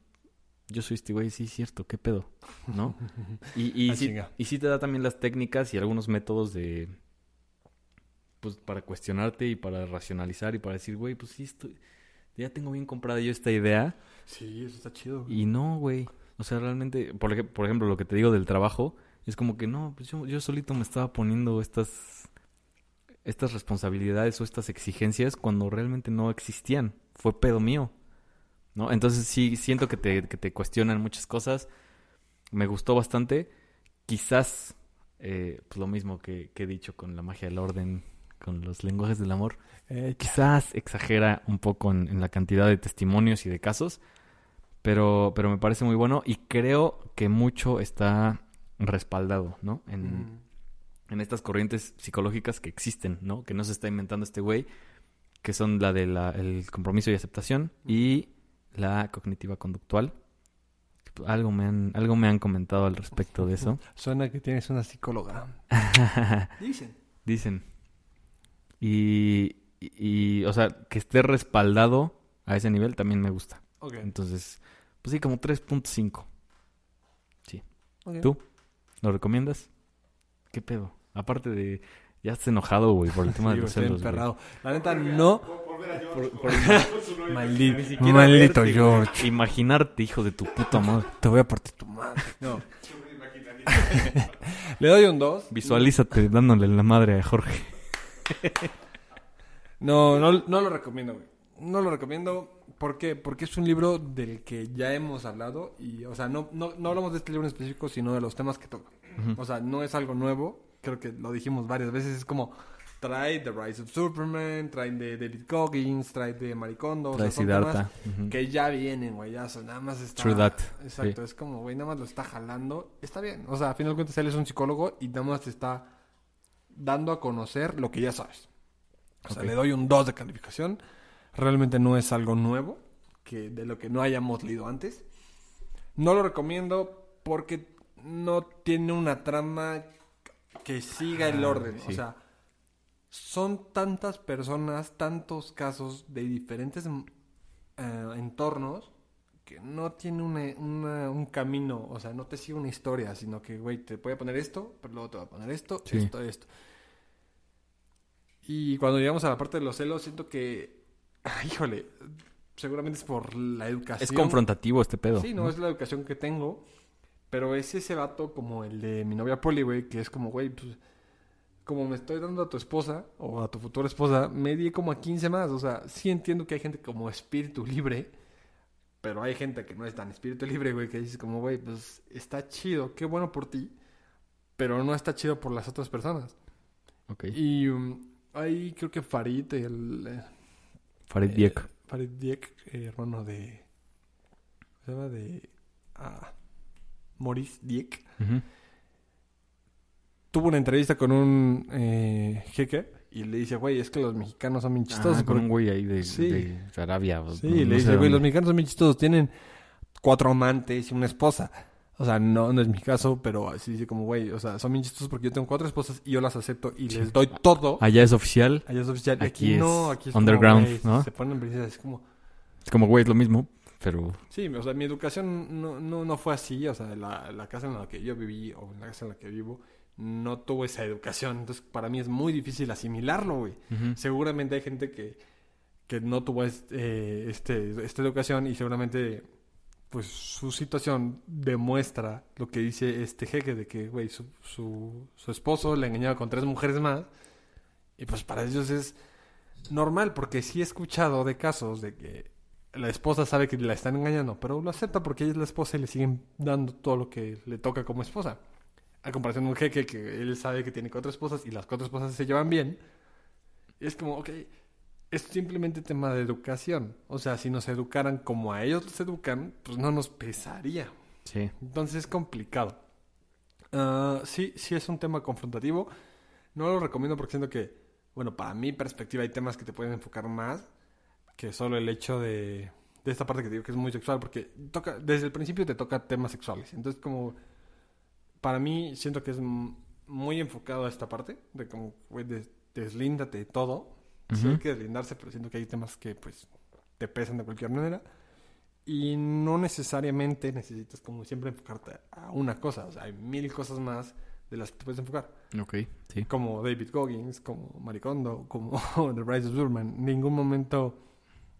S1: yo soy este güey, sí, es cierto, ¿qué pedo? ¿No? Y, y,
S2: Ah,
S1: sí, y sí te da también las técnicas y algunos métodos de, pues, para cuestionarte y para racionalizar y para decir, güey, pues sí, estoy, ya tengo bien comprada yo esta idea.
S2: Sí, eso está chido.
S1: Y no, güey. O sea, realmente, por, ej- por ejemplo, lo que te digo del trabajo, es como que no, pues yo, yo solito me estaba poniendo estas, estas responsabilidades o estas exigencias cuando realmente no existían. Fue pedo mío. ¿No? Entonces sí, siento que te, que te cuestionan muchas cosas. Me gustó bastante. Quizás, eh, pues lo mismo que, que he dicho con la magia del orden, con los lenguajes del amor
S2: Eh,
S1: quizás exagera un poco en, en la cantidad de testimonios y de casos, pero, pero me parece muy bueno y creo que mucho está respaldado, ¿no? En,
S2: mm,
S1: en estas corrientes psicológicas que existen, ¿no? Que no se está inventando este güey, que son la del compromiso y aceptación y la cognitiva conductual. Algo me han, algo me han comentado al respecto de eso.
S2: Suena que tienes una psicóloga. Dicen.
S1: Dicen. Y, y, y, o sea, que esté respaldado a ese nivel también me gusta.
S2: Ok.
S1: Entonces, pues sí, como 3.5.
S2: ok.
S1: ¿Tú? ¿Lo recomiendas? ¿Qué pedo? Aparte de... Ya estás enojado, güey, por el tema
S2: Sí,
S1: de
S2: güey,
S1: los celos,
S2: emperrado. La neta, no. Maldito, maldito
S1: verte,
S2: George.
S1: Imaginarte, hijo de tu puta madre.
S2: Te voy a partir tu madre. No. Le doy un 2.
S1: Visualízate dándole la madre a Jorge.
S2: No, no, no lo recomiendo, güey. No lo recomiendo. ¿Por qué? Porque es un libro del que ya hemos hablado. Y, o sea, no, no, no hablamos de este libro en específico, sino de los temas que toca. O sea, no es algo nuevo. Creo que lo dijimos varias veces. Es como. Trae The Rise of Superman, trae de David Goggins, trae de Maricondo. o sea,
S1: Trae
S2: son
S1: Siddhartha.
S2: temas
S1: Ujú.
S2: Que ya vienen, güey. Ya nada más está.
S1: True that,
S2: Exacto, es como, güey, nada más lo está jalando. Está bien. O sea, a final de cuentas, él es un psicólogo y nada más te está dando a conocer lo que ya sabes. O sea,
S1: Ok.
S2: le doy un 2 de calificación. Realmente no es algo nuevo, que de lo que no hayamos leído antes. No lo recomiendo porque no tiene una trama que siga el
S1: Ah,
S2: orden. O sea, son tantas personas, tantos casos de diferentes mm, eh, entornos que no tiene una- una- un camino, o sea, no te sigue una historia, sino que, güey, te voy a poner esto, pero luego te voy a poner esto,
S1: Sí.
S2: esto, esto. Y cuando llegamos a la parte de los celos, siento que, híjole, seguramente es por la educación.
S1: Es confrontativo este pedo.
S2: Sí, no, es la educación que tengo. Pero es ese vato como el de mi novia Poli, güey, que es como, güey, pues, como me estoy dando a tu esposa o a tu futura esposa, me di como a 15 más. O sea, sí entiendo que hay gente como espíritu libre, pero hay gente que no es tan espíritu libre, güey, que dices como, güey, pues está chido, qué bueno por ti, pero no está chido por las otras personas.
S1: Ok.
S2: Y um, ahí creo que Farid, el...
S1: Farid
S2: eh,
S1: Diek.
S2: Farid Diek, eh, hermano de. ¿Cómo se llama? De. Ah, Maurice Diek.
S1: Ujú.
S2: Tuvo una entrevista con un eh, jeque y le dice, güey, es que los mexicanos son bien chistosos.
S1: Ah, con
S2: porque-
S1: un güey ahí de,
S2: Sí.
S1: de Arabia.
S2: Sí,
S1: no-
S2: le
S1: no
S2: dice, güey, los mexicanos son bien chistosos. Tienen cuatro amantes y una esposa. O sea, no, no es mi caso, pero así dice como, güey, o sea, son bien chistosos porque yo tengo cuatro esposas y yo las acepto y les doy todo.
S1: Allá es oficial.
S2: Allá es oficial.
S1: Aquí
S2: aquí, no,
S1: es
S2: aquí es
S1: underground,
S2: como,
S1: ¿no?
S2: Se ponen princesas, es como...
S1: Es como, güey, es lo mismo, pero...
S2: Sí, o sea, mi educación no, no, no fue así. O sea, la, la casa en la que yo viví o en la casa en la que vivo no tuvo esa educación. Entonces, para mí es muy difícil asimilarlo, güey. Seguramente hay gente que, que no tuvo este, este, esta educación y seguramente pues su situación demuestra lo que dice este jeque de que, güey, su, su, esposo le engañaba con tres mujeres más y pues para ellos es normal porque sí he escuchado de casos de que la esposa sabe que la están engañando, pero lo acepta porque ella es la esposa y le siguen dando todo lo que le toca como esposa. A comparación de un jeque que él sabe que tiene cuatro esposas y las cuatro esposas se llevan bien. Y es como, ok, es simplemente tema de educación. O sea, si nos educaran como a ellos los educan, pues no nos pesaría.
S1: Sí.
S2: Entonces es complicado. Ah, sí, sí es un tema confrontativo. No lo recomiendo porque siento que, bueno, para mi perspectiva hay temas que te pueden enfocar más que solo el hecho de, de esta parte que digo que es muy sexual, porque toca, desde el principio te toca temas sexuales. Entonces como, para mí siento que es muy enfocado a esta parte, de como, güey, des- deslíndate de todo. Sí
S1: Ujú.
S2: hay que deslindarse, pero siento que hay temas que, pues, te pesan de cualquier manera. Y no necesariamente necesitas, como siempre, enfocarte a una cosa. O sea, hay mil cosas más de las que te puedes enfocar.
S1: Ok, sí.
S2: Como David Goggins, como Maricondo, como The Rise of Superman. En ningún momento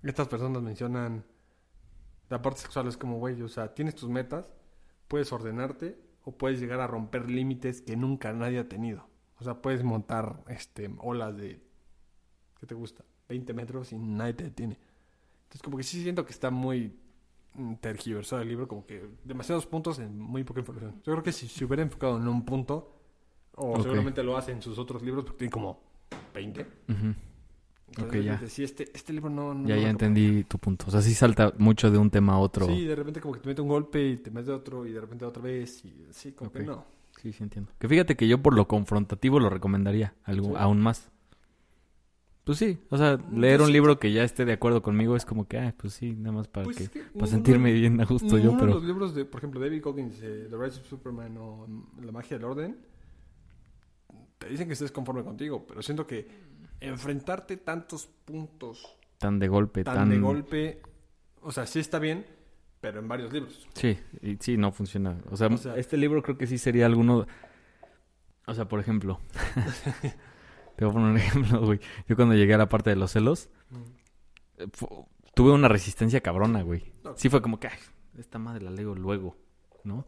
S2: estas personas mencionan la parte sexual. Es como, güey, o sea, tienes tus metas, puedes ordenarte o puedes llegar a romper límites que nunca nadie ha tenido. O sea, puedes montar este, olas de, ¿qué te gusta? 20 metros y nadie te detiene. Entonces, como que sí siento que está muy mm, tergiversado el libro, como que demasiados puntos en muy poca información. Yo creo que si se hubiera enfocado en un punto, o
S1: Ok.
S2: seguramente lo hace en sus otros libros, porque tiene como 20.
S1: Ujú.
S2: Entonces,
S1: Ok, ya.
S2: Sí, este, este libro no... no
S1: Ya, ya entendí tu punto. O sea, sí salta mucho de un tema a otro.
S2: Sí, de repente como que te mete un golpe y te mete otro y de repente otra vez y sí, como
S1: Ok.
S2: que no.
S1: Sí, sí entiendo. Que fíjate que yo por lo confrontativo lo recomendaría algo,
S2: Sí.
S1: aún más. Pues sí, o sea, leer
S2: Yo
S1: un libro que ya esté de acuerdo conmigo es como que, ah, pues sí, nada más para
S2: Pues
S1: que
S2: es que
S1: para sentirme bien a gusto yo,
S2: ninguno de
S1: pero
S2: los libros de, por ejemplo, David Goggins, eh, The Rise of Superman o mm, La magia del orden, te dicen que estés conforme contigo, pero siento que enfrentarte tantos puntos
S1: tan de golpe,
S2: tan,
S1: tan,
S2: de golpe, o sea, sí está bien, pero en varios libros.
S1: Sí, y sí, no funciona. O sea,
S2: O sea-
S1: este libro creo que sí sería alguno. O sea, por ejemplo. Te voy a poner un ejemplo, güey. Yo cuando llegué a la parte de los celos, eh, tuve una resistencia cabrona, güey. Sí fue como que, ay, esta madre la leo luego, ¿no?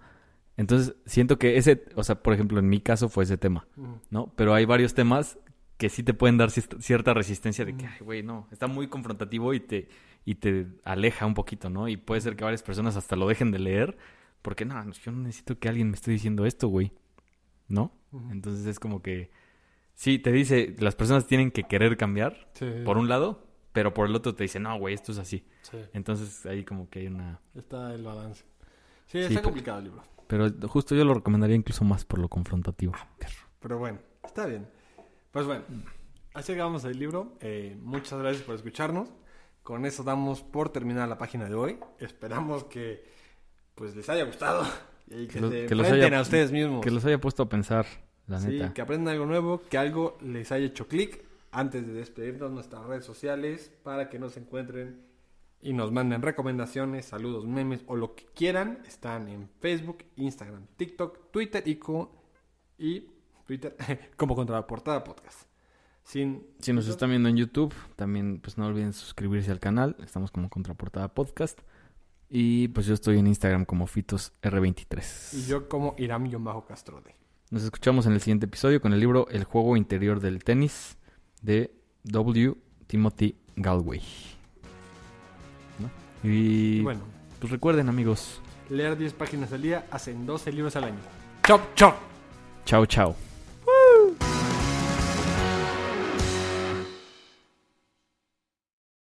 S1: Entonces, siento que ese, o sea, por ejemplo, en mi caso fue ese tema. ¿no? Pero hay varios temas que sí te pueden dar cier- cierta resistencia de que, ay, güey, no, está muy confrontativo y te, y te aleja un poquito, ¿no? Y puede ser que varias personas hasta lo dejen de leer porque, no, yo no necesito que alguien me esté diciendo esto, güey, ¿no? Entonces es como que, sí, te dice, las personas tienen que querer cambiar,
S2: Sí,
S1: por un lado, pero por el otro te dice, no, güey, esto es así.
S2: sí,
S1: Entonces ahí como que hay una...
S2: está el balance. Sí,
S1: Sí,
S2: está
S1: pero-
S2: complicado el libro.
S1: Pero justo yo lo recomendaría incluso más por lo confrontativo.
S2: Pero bueno, está bien. Pues bueno, así llegamos al libro. Eh, muchas gracias por escucharnos. Con eso damos por terminada la página de hoy. Esperamos que pues les haya gustado y que,
S1: lo- que los
S2: enfrenten
S1: haya-
S2: a ustedes mismos.
S1: Que los haya puesto a pensar, la
S2: Sí,
S1: neta.
S2: que aprendan algo nuevo, que algo les haya hecho clic antes de despedirnos nuestras redes sociales para que nos encuentren y nos manden recomendaciones, saludos, memes o lo que quieran. Están en Facebook, Instagram, TikTok, Twitter y, co- y Twitter como Contraportada Podcast. Sin,
S1: Si nos están viendo en YouTube, también pues no olviden suscribirse al canal. Estamos como Contraportada Podcast. Y pues yo estoy en Instagram como FitosR23.
S2: Y yo como Iram-Castrode.
S1: Nos escuchamos en el siguiente episodio con el libro El juego interior del tenis de W. Timothy Galway. ¿No? Y
S2: Y bueno,
S1: pues recuerden amigos,
S2: leer 10 páginas al día hacen 12 libros al año. ¡Chop, chop!
S1: chao chao.